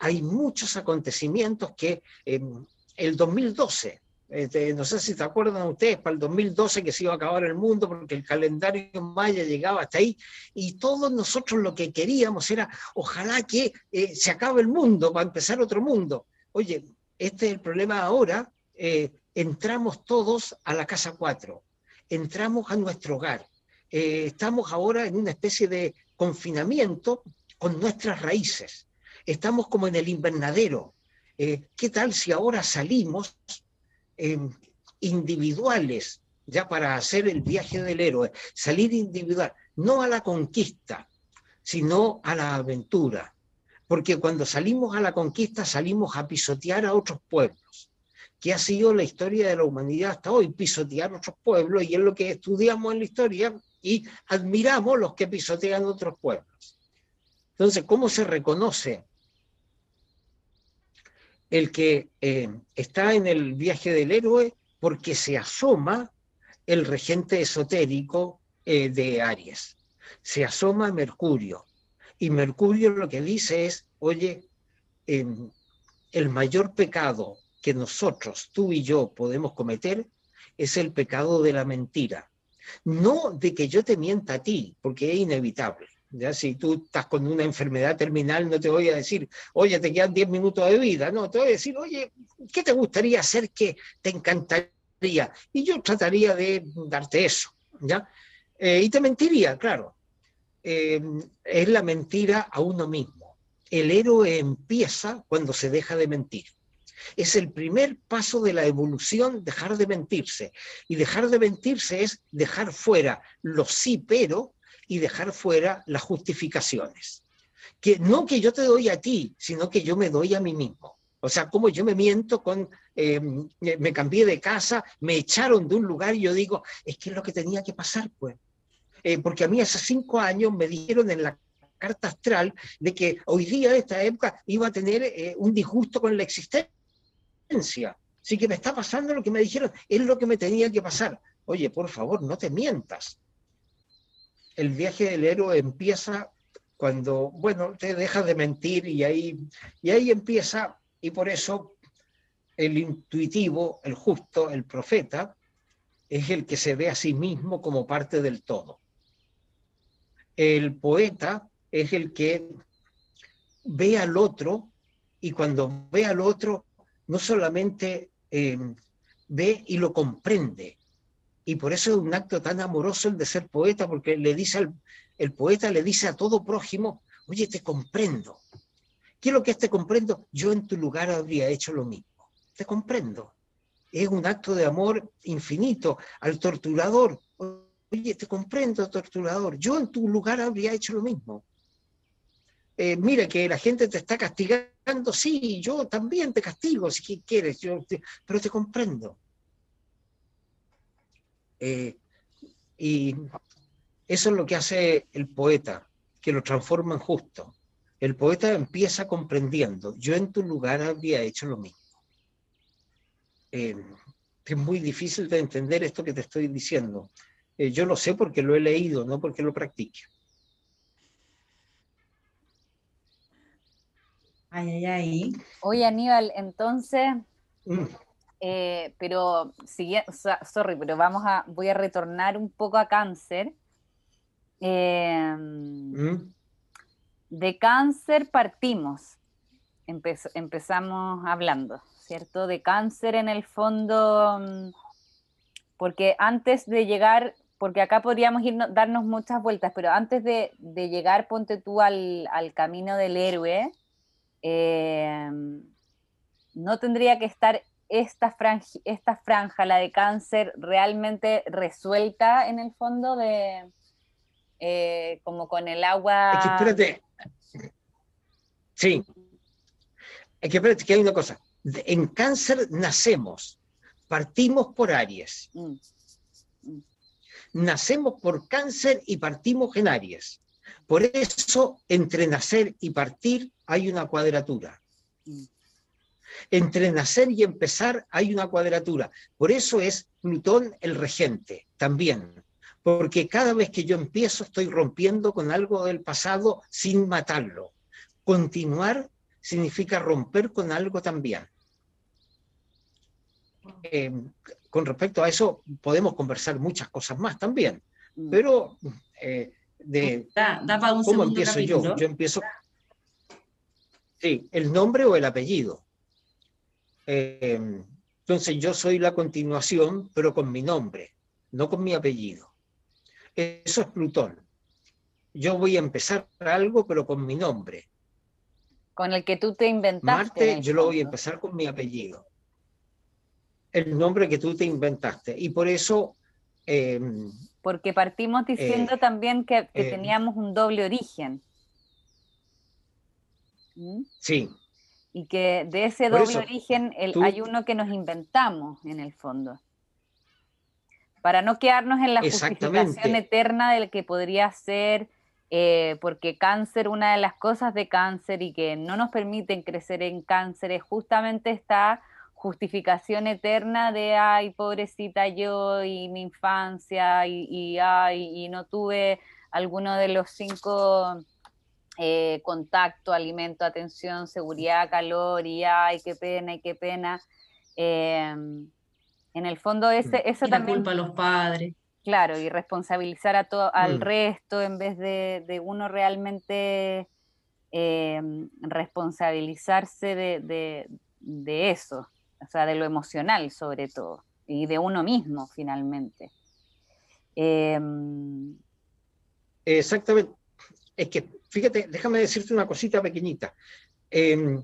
hay muchos acontecimientos que em, el 2012 este, no sé si se acuerdan ustedes, para el 2012 que se iba a acabar el mundo porque el calendario maya llegaba hasta ahí y todos nosotros lo que queríamos era, ojalá que eh, se acabe el mundo para empezar otro mundo. Oye, este es el problema ahora, eh, entramos todos a la casa 4, entramos a nuestro hogar, eh, estamos ahora en una especie de confinamiento con nuestras raíces, estamos como en el invernadero. ¿Qué tal si ahora salimos Em, individuales, ya para hacer el viaje del héroe, salir individual, no a la conquista, sino a la aventura. Porque cuando salimos a la conquista salimos a pisotear a otros pueblos, que ha sido la historia de la humanidad hasta hoy, pisotear otros pueblos, y es lo que estudiamos en la historia y admiramos los que pisotean otros pueblos. Entonces, ¿cómo se reconoce el que eh, está en el viaje del héroe porque se asoma el regente esotérico eh, de Aries. Se asoma Mercurio. Y Mercurio lo que dice es, oye, em, el mayor pecado que nosotros, tú y yo, podemos cometer es el pecado de la mentira. No de que yo te mienta a ti, porque es inevitable. ¿ya? Si tú estás con una enfermedad terminal, no te voy a decir, oye, te quedan 10 minutos de vida, no, te voy a decir, oye, ¿qué te gustaría hacer que te encantaría? Y yo trataría de darte eso, ¿ya? Eh, y te mentiría, claro. Eh, es la mentira a uno mismo. El héroe empieza cuando se deja de mentir. Es el primer paso de la evolución dejar de mentirse. Y dejar de mentirse es dejar fuera los sí, pero y dejar fuera las justificaciones. Que no que yo te doy a ti, sino que yo me doy a mí mismo. O sea, como yo me miento con, eh, me cambié de casa, me echaron de un lugar y yo digo, es que es lo que tenía que pasar, pues. Eh, porque a mí hace cinco años me dijeron en la carta astral de que hoy día, esta época, iba a tener eh, un disgusto con la existencia. Así que me está pasando lo que me dijeron, es lo que me tenía que pasar. Oye, por favor, no te mientas el viaje del héroe empieza cuando, bueno, te dejas de mentir y ahí, y ahí empieza, y por eso el intuitivo, el justo, el profeta, es el que se ve a sí mismo como parte del todo. El poeta es el que ve al otro y cuando ve al otro no solamente eh, ve y lo comprende, y por eso es un acto tan amoroso el de ser poeta, porque le dice el poeta le dice a todo prójimo, oye, te comprendo. ¿Qué es lo que es te comprendo? Yo en tu lugar habría hecho lo mismo. Te comprendo. Es un acto de amor infinito al torturador. Oye, te comprendo, torturador. Yo en tu lugar habría hecho lo mismo. Eh, mira que la gente te está castigando, sí, yo también te castigo si quieres, yo pero te comprendo. Eh, y eso es lo que hace el poeta, que lo transforma en justo. El poeta empieza comprendiendo, yo en tu lugar habría hecho lo mismo. Eh, es muy difícil de entender esto que te estoy diciendo. Yo lo sé porque lo he leído, no porque lo practique. Ay, ay, ay. Oye, Aníbal, entonces, mm. eh, pero, sigue, sorry, pero vamos a, voy a retornar un poco a cáncer. Em, mm. De cáncer partimos, empezamos hablando, ¿cierto? De cáncer en el fondo, mm, porque antes de llegar, porque acá podríamos ir, darnos muchas vueltas, pero antes de, llegar, ponte tú al, camino del héroe, em, no tendría que estar esta franja, esta franja, la de cáncer, realmente resuelta en el fondo de eh, como con el agua. Es que espérate. Sí. Es que espérate, que hay una cosa. En cáncer nacemos, partimos por Aries. Mm. Mm. Nacemos por cáncer y partimos en Aries. Por eso, entre nacer y partir hay una cuadratura. Mm. Entre nacer y empezar hay una cuadratura. Por eso es Plutón el regente también porque cada vez que yo empiezo estoy rompiendo con algo del pasado sin matarlo. Continuar significa romper con algo también. Eh, con respecto a eso podemos conversar muchas cosas más también, mm. pero eh, de cómo empiezo yo. Yo empiezo. Sí, el nombre o el apellido. Eh, entonces yo soy la continuación, pero con mi nombre, no con mi apellido. Eso es Plutón. Yo voy a empezar algo, pero con mi nombre. Con el que tú te inventaste. Marte, yo lo voy a empezar con mi apellido. El nombre que tú te inventaste. Y por eso... Em, Porque partimos diciendo eh, también que, eh, teníamos un doble origen. ¿Mm? Sí. Y que de ese doble origen hay uno que nos inventamos en el fondo para no quedarnos en la justificación eterna del que podría ser, eh, porque cáncer, una de las cosas de cáncer y que no nos permiten crecer en cáncer es justamente esta justificación eterna de, ay, pobrecita yo y mi infancia y, ay, y no tuve alguno de los cinco eh, contacto, alimento, atención, seguridad, calor y ay, qué pena y qué pena. Em, en el fondo ese, eso también... culpa a los padres. Claro, y responsabilizar a todo, al mm. resto en vez de, uno realmente em, responsabilizarse de, eso, o sea, de lo emocional sobre todo, y de uno mismo finalmente. Em, Exactamente. Es que, fíjate, déjame decirte una cosita pequeñita. Em,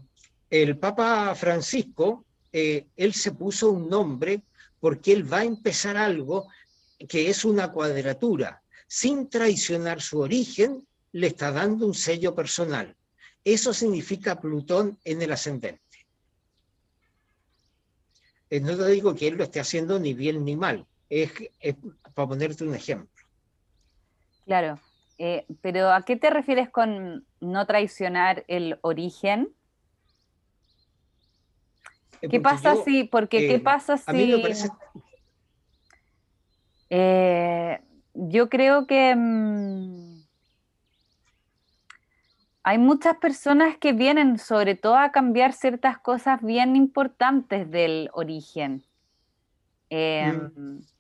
el Papa Francisco, eh, él se puso un nombre porque él va a empezar algo que es una cuadratura. Sin traicionar su origen, le está dando un sello personal. Eso significa Plutón en el ascendente. Eh, no te digo que él lo esté haciendo ni bien ni mal, es, para ponerte un ejemplo. Claro, eh, pero ¿a qué te refieres con no traicionar el origen? ¿Qué pasa si, porque qué eh, pasa si... Eh, yo creo que mm, hay muchas personas que vienen sobre todo a cambiar ciertas cosas bien importantes del origen. Em, mm.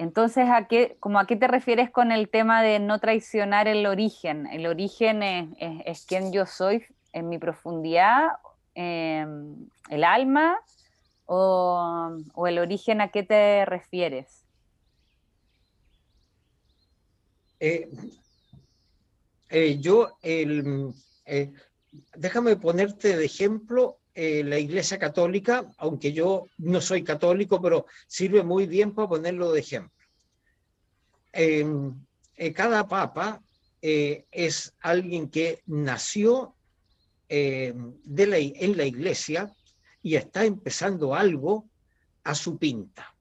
Entonces, ¿a qué, como ¿a qué te refieres con el tema de no traicionar el origen? ¿El origen es, es quien yo soy en mi profundidad Em, el alma o, el origen a qué te refieres? Eh, eh, yo, el, eh, déjame ponerte de ejemplo la Iglesia Católica, aunque yo no soy católico, pero sirve muy bien para ponerlo de ejemplo. Em, cada papa es alguien que nació eh, la, en la iglesia y está empezando algo a su pinta.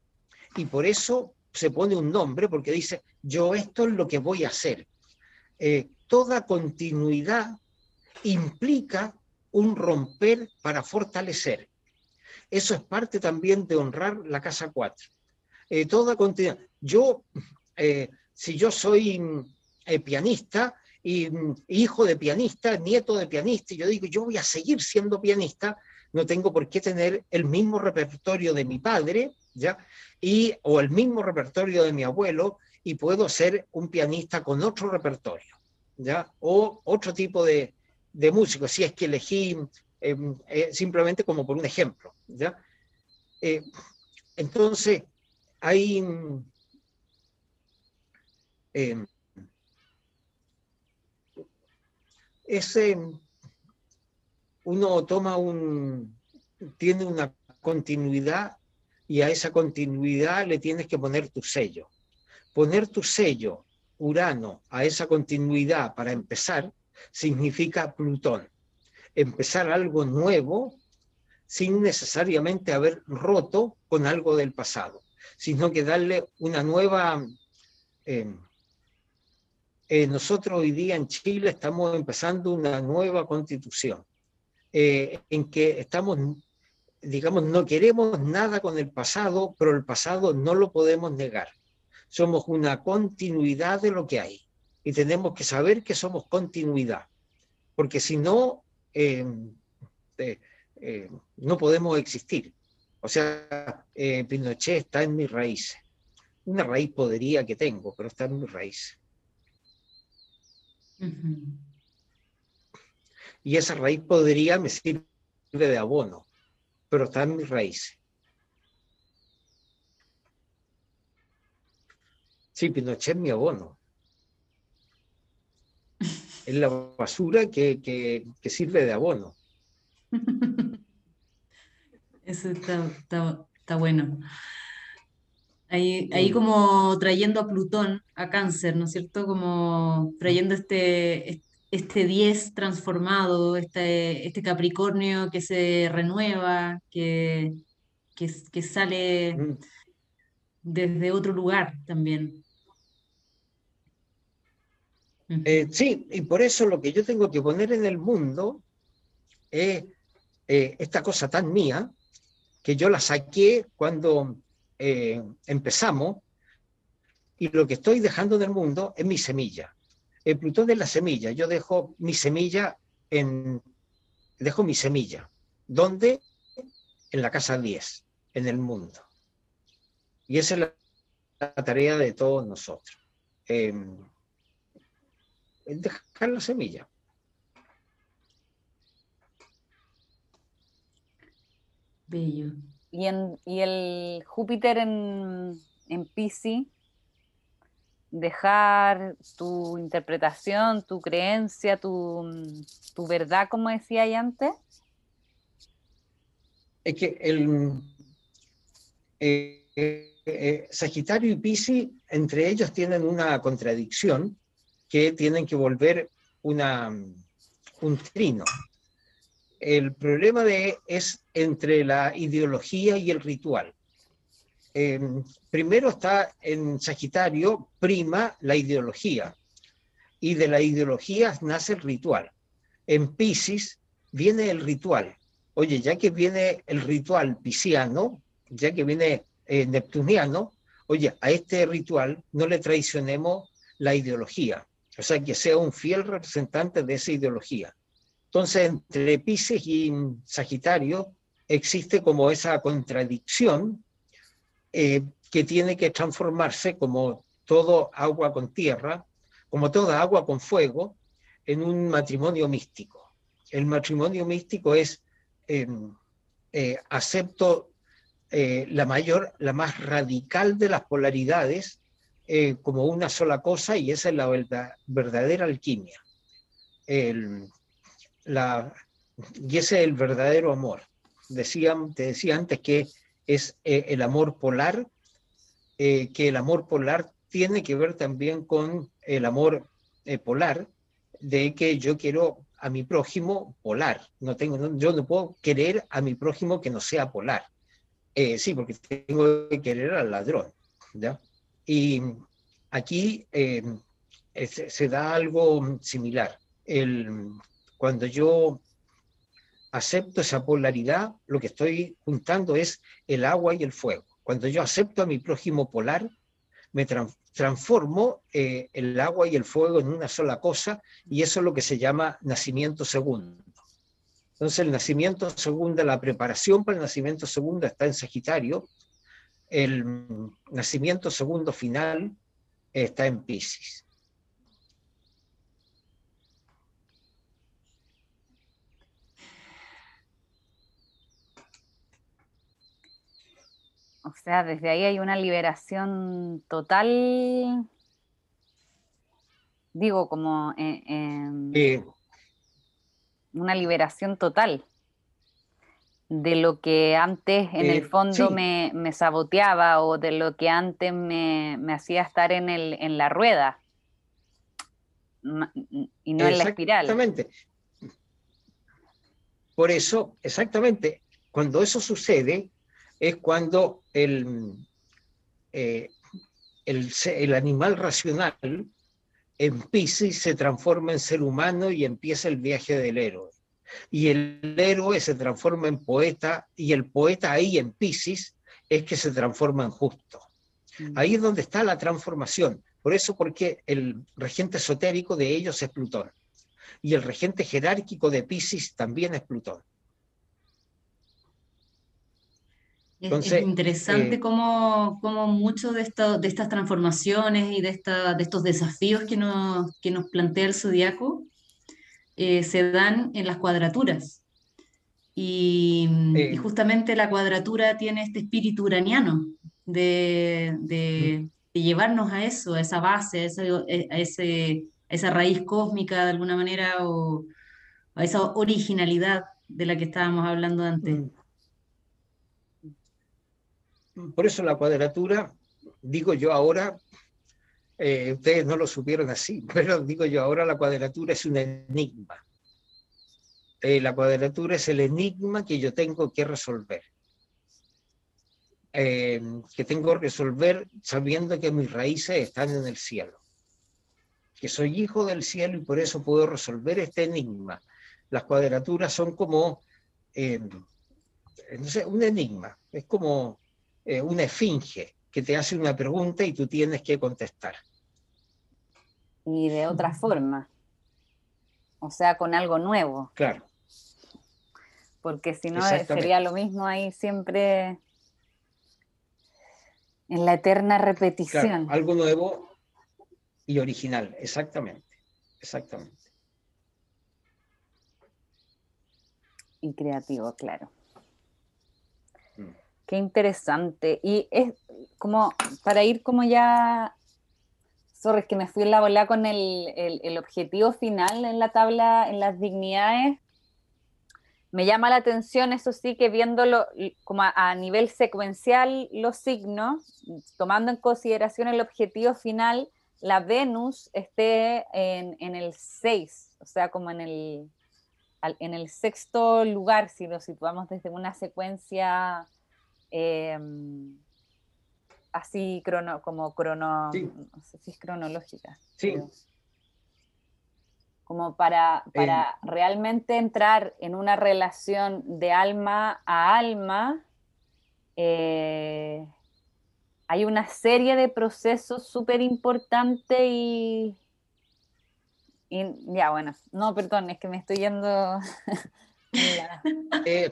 Y por eso se pone un nombre, porque dice, yo esto es lo que voy a hacer. Eh, toda continuidad implica un romper para fortalecer. Eso es parte también de honrar la casa 4. Eh, toda continuidad. Yo, si yo soy pianista, y mm, hijo de pianista, nieto de pianista, y yo digo, yo voy a seguir siendo pianista, no tengo por qué tener el mismo repertorio de mi padre, ¿ya? Y, o el mismo repertorio de mi abuelo, y puedo ser un pianista con otro repertorio, ¿ya? O otro tipo de, de músico, si es que elegí em, eh, simplemente como por un ejemplo, ¿ya? Eh, entonces, hay... Eh, ese, uno toma un, tiene una continuidad y a esa continuidad le tienes que poner tu sello. Poner tu sello, Urano, a esa continuidad para empezar, significa Plutón. Empezar algo nuevo sin necesariamente haber roto con algo del pasado, sino que darle una nueva... Eh, eh, nosotros hoy día en Chile estamos empezando una nueva constitución, eh, en que estamos, digamos, no queremos nada con el pasado, pero el pasado no lo podemos negar. Somos una continuidad de lo que hay y tenemos que saber que somos continuidad, porque si no, eh, no podemos existir. O sea, Pinochet está en mis raíces. Una raíz podría que tengo, pero está en mis raíces. Y esa raíz podría me sirve de abono, pero está en mis raíces. Sí, Pinochet es mi abono. Es la basura que, sirve de abono. Eso está bueno. Ahí, ahí como trayendo a Plutón, a cáncer, ¿no es cierto? Como trayendo este, este 10 transformado, este, este Capricornio que se renueva, que, que, sale mm. desde otro lugar también. Eh, sí, y por eso lo que yo tengo que poner en el mundo es eh, esta cosa tan mía, que yo la saqué cuando eh, empezamos y lo que estoy dejando en el mundo es mi semilla. El Plutón es la semilla. Yo dejo mi semilla en. Dejo mi semilla. ¿Dónde? En la casa 10, en el mundo. Y esa es la, tarea de todos nosotros. Eh, dejar la semilla. Bello. Y, el Júpiter en, en Pisces, dejar tu interpretación, tu creencia, tu, verdad, como decía ahí antes. Es que el eh, eh, Sagitario y Pisces, entre ellos tienen una contradicción que tienen que volver una, un trino el problema de, es entre la ideología y el ritual. Em, primero está en Sagitario, prima la ideología, y de la ideología nace el ritual. En Pisces viene el ritual. Oye, ya que viene el ritual pisciano, ya que viene eh, neptuniano, oye, a este ritual no le traicionemos la ideología, o sea, que sea un fiel representante de esa ideología. Entonces, entre Pisces y Sagitario existe como esa contradicción eh, que tiene que transformarse como todo agua con tierra, como toda agua con fuego, en un matrimonio místico. El matrimonio místico es em, eh, acepto eh, la mayor, la más radical de las polaridades como una sola cosa y esa es la verdadera alquimia. Y ese es el verdadero amor. Decía, te decía antes que es eh, el amor polar, eh, que el amor polar tiene que ver también con el amor eh, polar, de que yo quiero a mi prójimo polar. No tengo, yo no puedo querer a mi prójimo que no sea polar. sí, porque tengo que querer al ladrón. ¿ya? Y aquí se, se, da algo similar. El, cuando yo acepto esa polaridad, lo que estoy juntando es el agua y el fuego. Cuando yo acepto a mi prójimo polar, me transformo eh, el agua y el fuego en una sola cosa y eso es lo que se llama nacimiento segundo. Entonces el nacimiento segundo, la preparación para el nacimiento segundo está en Sagitario, el nacimiento segundo final está en Pisces. O sea, desde ahí hay una liberación total, digo, como eh, una liberación total de lo que antes en el eh, fondo me, saboteaba o de lo que antes me, hacía estar en, el, en la rueda y no en la espiral. Exactamente. Por eso, exactamente, cuando eso sucede, es cuando el, eh, el, animal racional en Pisces se transforma en ser humano y empieza el viaje del héroe. Y el héroe se transforma en poeta y el poeta ahí en Pisces es que se transforma en justo. Mm. Ahí es donde está la transformación. Por eso, porque el regente esotérico de ellos es Plutón. Y el regente jerárquico de Pisces también es Plutón. es, interesante eh, cómo, muchos de, de estas transformaciones y de, esta, de estos desafíos que nos, que nos plantea el zodiaco eh, se dan en las cuadraturas. Y, justamente la cuadratura tiene este espíritu uraniano de, de, llevarnos a eso, a esa base, a, ese, a, esa raíz cósmica de alguna manera o a esa originalidad de la que estábamos hablando antes. Mm. Por eso la cuadratura, digo yo ahora, eh, ustedes no lo supieron así, pero digo yo ahora la cuadratura es un enigma. Eh, la cuadratura es el enigma que yo tengo que resolver. Eh, que tengo que resolver sabiendo que mis raíces están en el cielo. Que soy hijo del cielo y por eso puedo resolver este enigma. Las cuadraturas son como, no sé, un enigma. Es como una esfinge que te hace una pregunta y tú tienes que contestar. Y de otra forma, o sea, con algo nuevo. Claro. Porque si no eh, sería lo mismo ahí siempre en la eterna repetición. algo nuevo y original, exactamente, exactamente. Y creativo, claro. Qué interesante. Y es como, para ir como ya, sorry, es que me fui en la bola con el, objetivo final en la tabla, en las dignidades. Me llama la atención, eso sí, que viéndolo como a, nivel secuencial los signos, tomando en consideración el objetivo final, la Venus esté en, en el 6, o sea, como en el, en el sexto lugar, si lo situamos desde una secuencia Em, así crono, como crono, no sé si es cronológica. Sí. como para, para realmente entrar en una relación de alma a alma, eh, hay una serie de procesos súper importantes y, ya bueno, no, perdón, es que me estoy yendo... eh,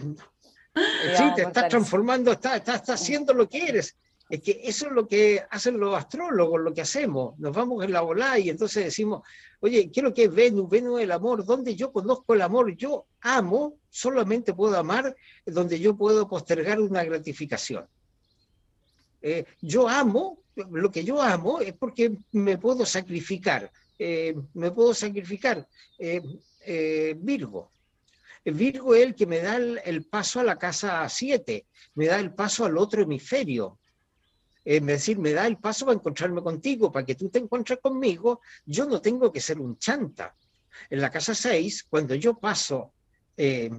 Sí, te estás transformando, estás, haciendo lo que eres. Es que eso es lo que hacen los astrólogos, lo que hacemos. Nos vamos en la bola y entonces decimos, oye, quiero que Venus, Venus es el amor, donde yo conozco el amor, yo amo, solamente puedo amar donde yo puedo postergar una gratificación. Eh, yo amo, lo que yo amo es porque me puedo sacrificar, eh, me puedo sacrificar. Eh, Virgo, Virgo es el que me da el, paso a la casa 7, me da el paso al otro hemisferio. Es decir, me da el paso para encontrarme contigo, para que tú te encuentres conmigo, yo no tengo que ser un chanta. En la casa 6, cuando yo paso eh,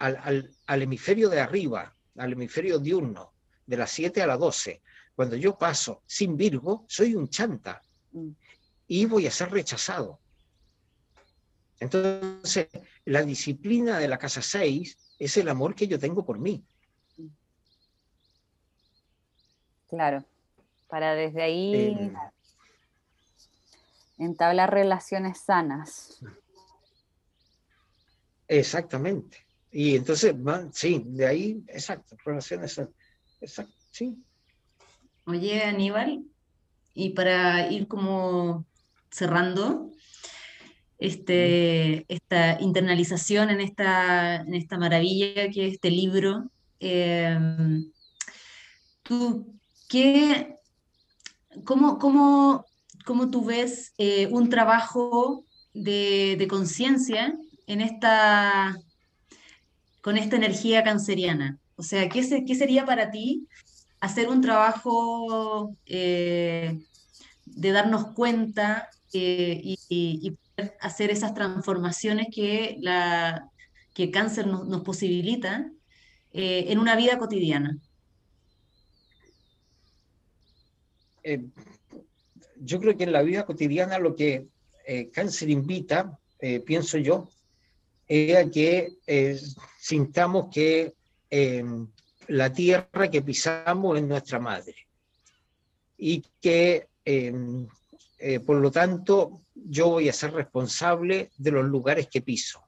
al, al, hemisferio de arriba, al hemisferio diurno, de las 7 a las 12, cuando yo paso sin Virgo, soy un chanta mm. y voy a ser rechazado. Entonces, la disciplina de la casa 6 es el amor que yo tengo por mí. Claro, para desde ahí... Entablar relaciones sanas. Exactamente. Y entonces, sí, de ahí, exacto, relaciones sanas. Exacto, sí. Oye, Aníbal, y para ir como cerrando, este, esta internalización en esta, en esta maravilla que es este libro, em, ¿tú cómo, cómo, cómo, tú ves eh, un trabajo de, conciencia en esta, con esta energía canceriana? O sea, ¿qué, sería para ti hacer un trabajo eh, de darnos cuenta eh, y, poder hacer esas transformaciones que, la, que cáncer nos, posibilita en una vida cotidiana. Yo creo que en la vida cotidiana lo que cáncer invita, pienso yo, es a que sintamos que la tierra que pisamos es nuestra madre y que em, eh, por lo tanto yo voy a ser responsable de los lugares que piso.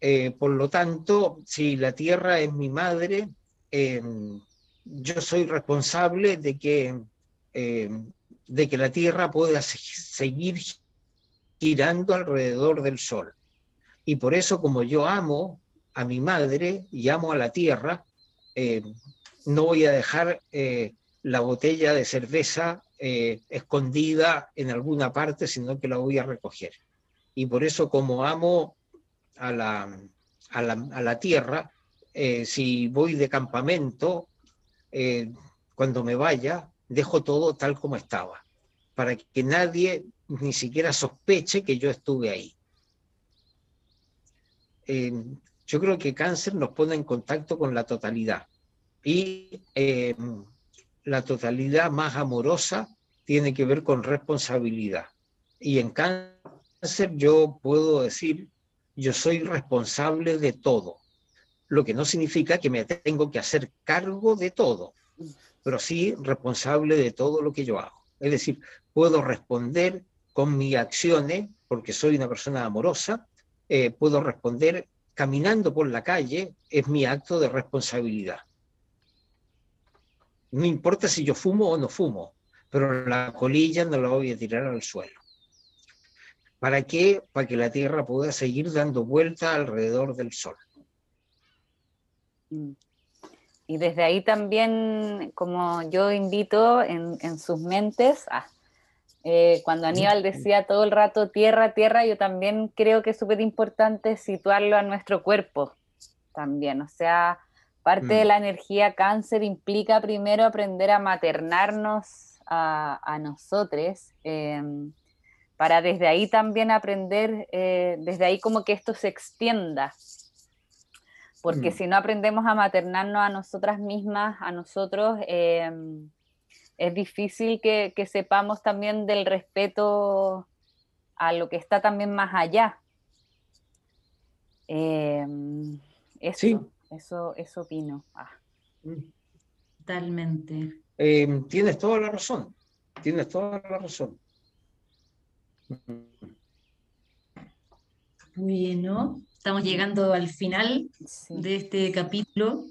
Eh, por lo tanto, si la tierra es mi madre, em, yo soy responsable de que, em, de que la tierra pueda seguir girando alrededor del sol. Y por eso, como yo amo a mi madre y amo a la tierra, eh, no voy a dejar eh, la botella de cerveza eh, escondida en alguna parte, sino que la voy a recoger. Y por eso, como amo a la, a la, tierra, si voy de campamento, cuando me vaya, dejo todo tal como estaba, para que nadie ni siquiera sospeche que yo estuve ahí. Yo creo que cáncer nos pone en contacto con la totalidad y eh, la totalidad más amorosa tiene que ver con responsabilidad. Y en cáncer yo puedo decir, yo soy responsable de todo, lo que no significa que me tengo que hacer cargo de todo, pero sí responsable de todo lo que yo hago. Es decir, puedo responder con mis acciones, porque soy una persona amorosa, eh, puedo responder caminando por la calle es mi acto de responsabilidad. No importa si yo fumo o no fumo, pero la colilla no la voy a tirar al suelo. ¿Para qué? Para que la Tierra pueda seguir dando vuelta alrededor del Sol. Y desde ahí también, como yo invito en, sus mentes, a eh, cuando Aníbal decía todo el rato tierra, tierra, yo también creo que es súper importante situarlo a nuestro cuerpo también. O sea, parte de mm. la energía cáncer implica primero aprender a maternarnos a, nosotros, em, para desde ahí también aprender, eh, desde ahí como que esto se extienda. Porque mm. si no aprendemos a maternarnos a nosotras mismas, a nosotros, em, es difícil que, sepamos también del respeto a lo que está también más allá. Em, eso, eso, eso opino. Ah. Mm. Totalmente. Em, tienes toda la razón, tienes toda la razón. Bueno, estamos llegando al final de este capítulo.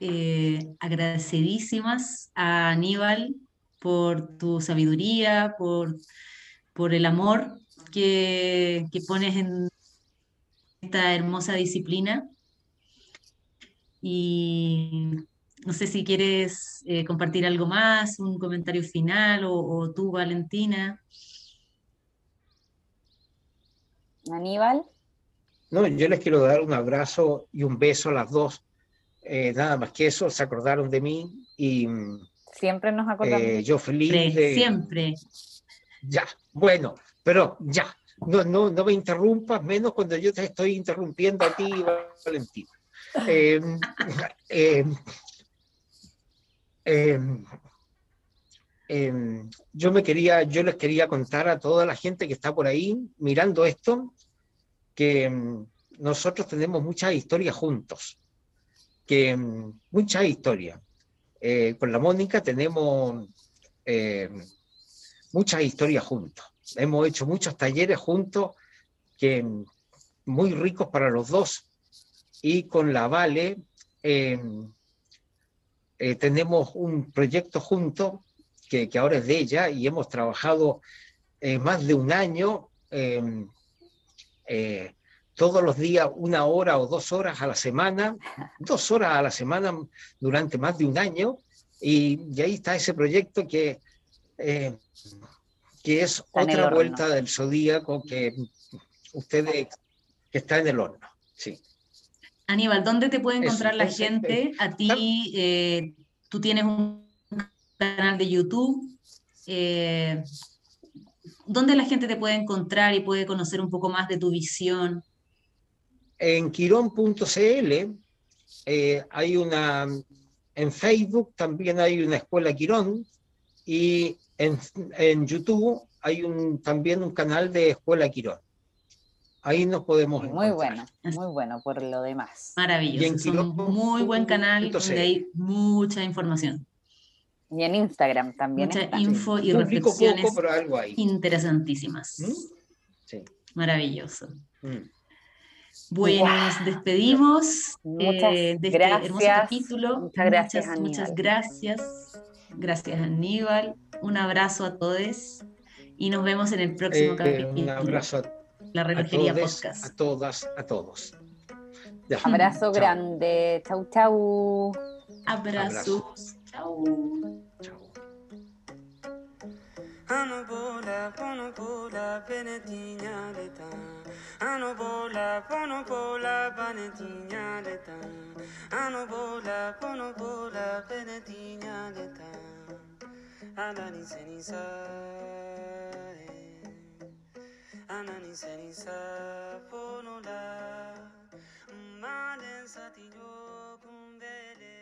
Eh, agradecidísimas a Aníbal por tu sabiduría, por, por el amor que, pones en esta hermosa disciplina. Y no sé si quieres eh, compartir algo más, un comentario final o, o tú, Valentina. Aníbal. No, yo les quiero dar un abrazo y un beso a las dos eh, nada más que eso, se acordaron de mí y... Siempre nos acordamos. Eh, yo feliz de... Siempre. Ya, bueno, pero ya, no, no, no me interrumpas, menos cuando yo te estoy interrumpiendo a ti, Valentina. Em, em, em, yo me quería, yo les quería contar a toda la gente que está por ahí mirando esto, que nosotros tenemos muchas historias juntos que mm, mucha historia. Eh, con la Mónica tenemos eh, muchas historias juntos. hemos hecho muchos talleres juntos que muy ricos para los dos. Y con la Vale em, eh, tenemos un proyecto junto que, que, ahora es de ella y hemos trabajado eh, más de un año, eh, todos los días, una hora o dos horas a la semana, dos horas a la semana durante más de un año. Y, y ahí está ese proyecto que, que es otra vuelta del zodíaco que ustedes que está en el horno. Sí. Aníbal, ¿dónde te puede encontrar la gente? A ti, eh, tú tienes un canal de YouTube. ¿Dónde la gente te puede encontrar y puede conocer un poco más de tu visión? En quirón.cl eh, hay una, en Facebook también hay una escuela Quirón y en, en YouTube hay un, también un canal de escuela Quirón. Ahí nos podemos Muy bueno, muy bueno por lo demás. Maravilloso. Es un muy buen canal donde hay mucha información. Y en Instagram también. Mucha info y reflexiones interesantísimas. ¿Mm? Sí. Maravilloso. Mm. Bueno, nos despedimos eh, de este hermoso capítulo. Muchas gracias, muchas, muchas gracias. Gracias, Aníbal. Un abrazo a todos y nos vemos en el próximo eh, capítulo. Un abrazo a la Relojería Podcast. A todas, a todos. Abrazo grande. Chau, chau. Abrazos. Chau. Chau. Ano bola, pono bola, benetina d'età. Ano bola, pono bola, benetina d'età. Ano bola, pono bola, benetina d'età. Anani senisa. Anani senisa, pono la. Maden satillo cumbele.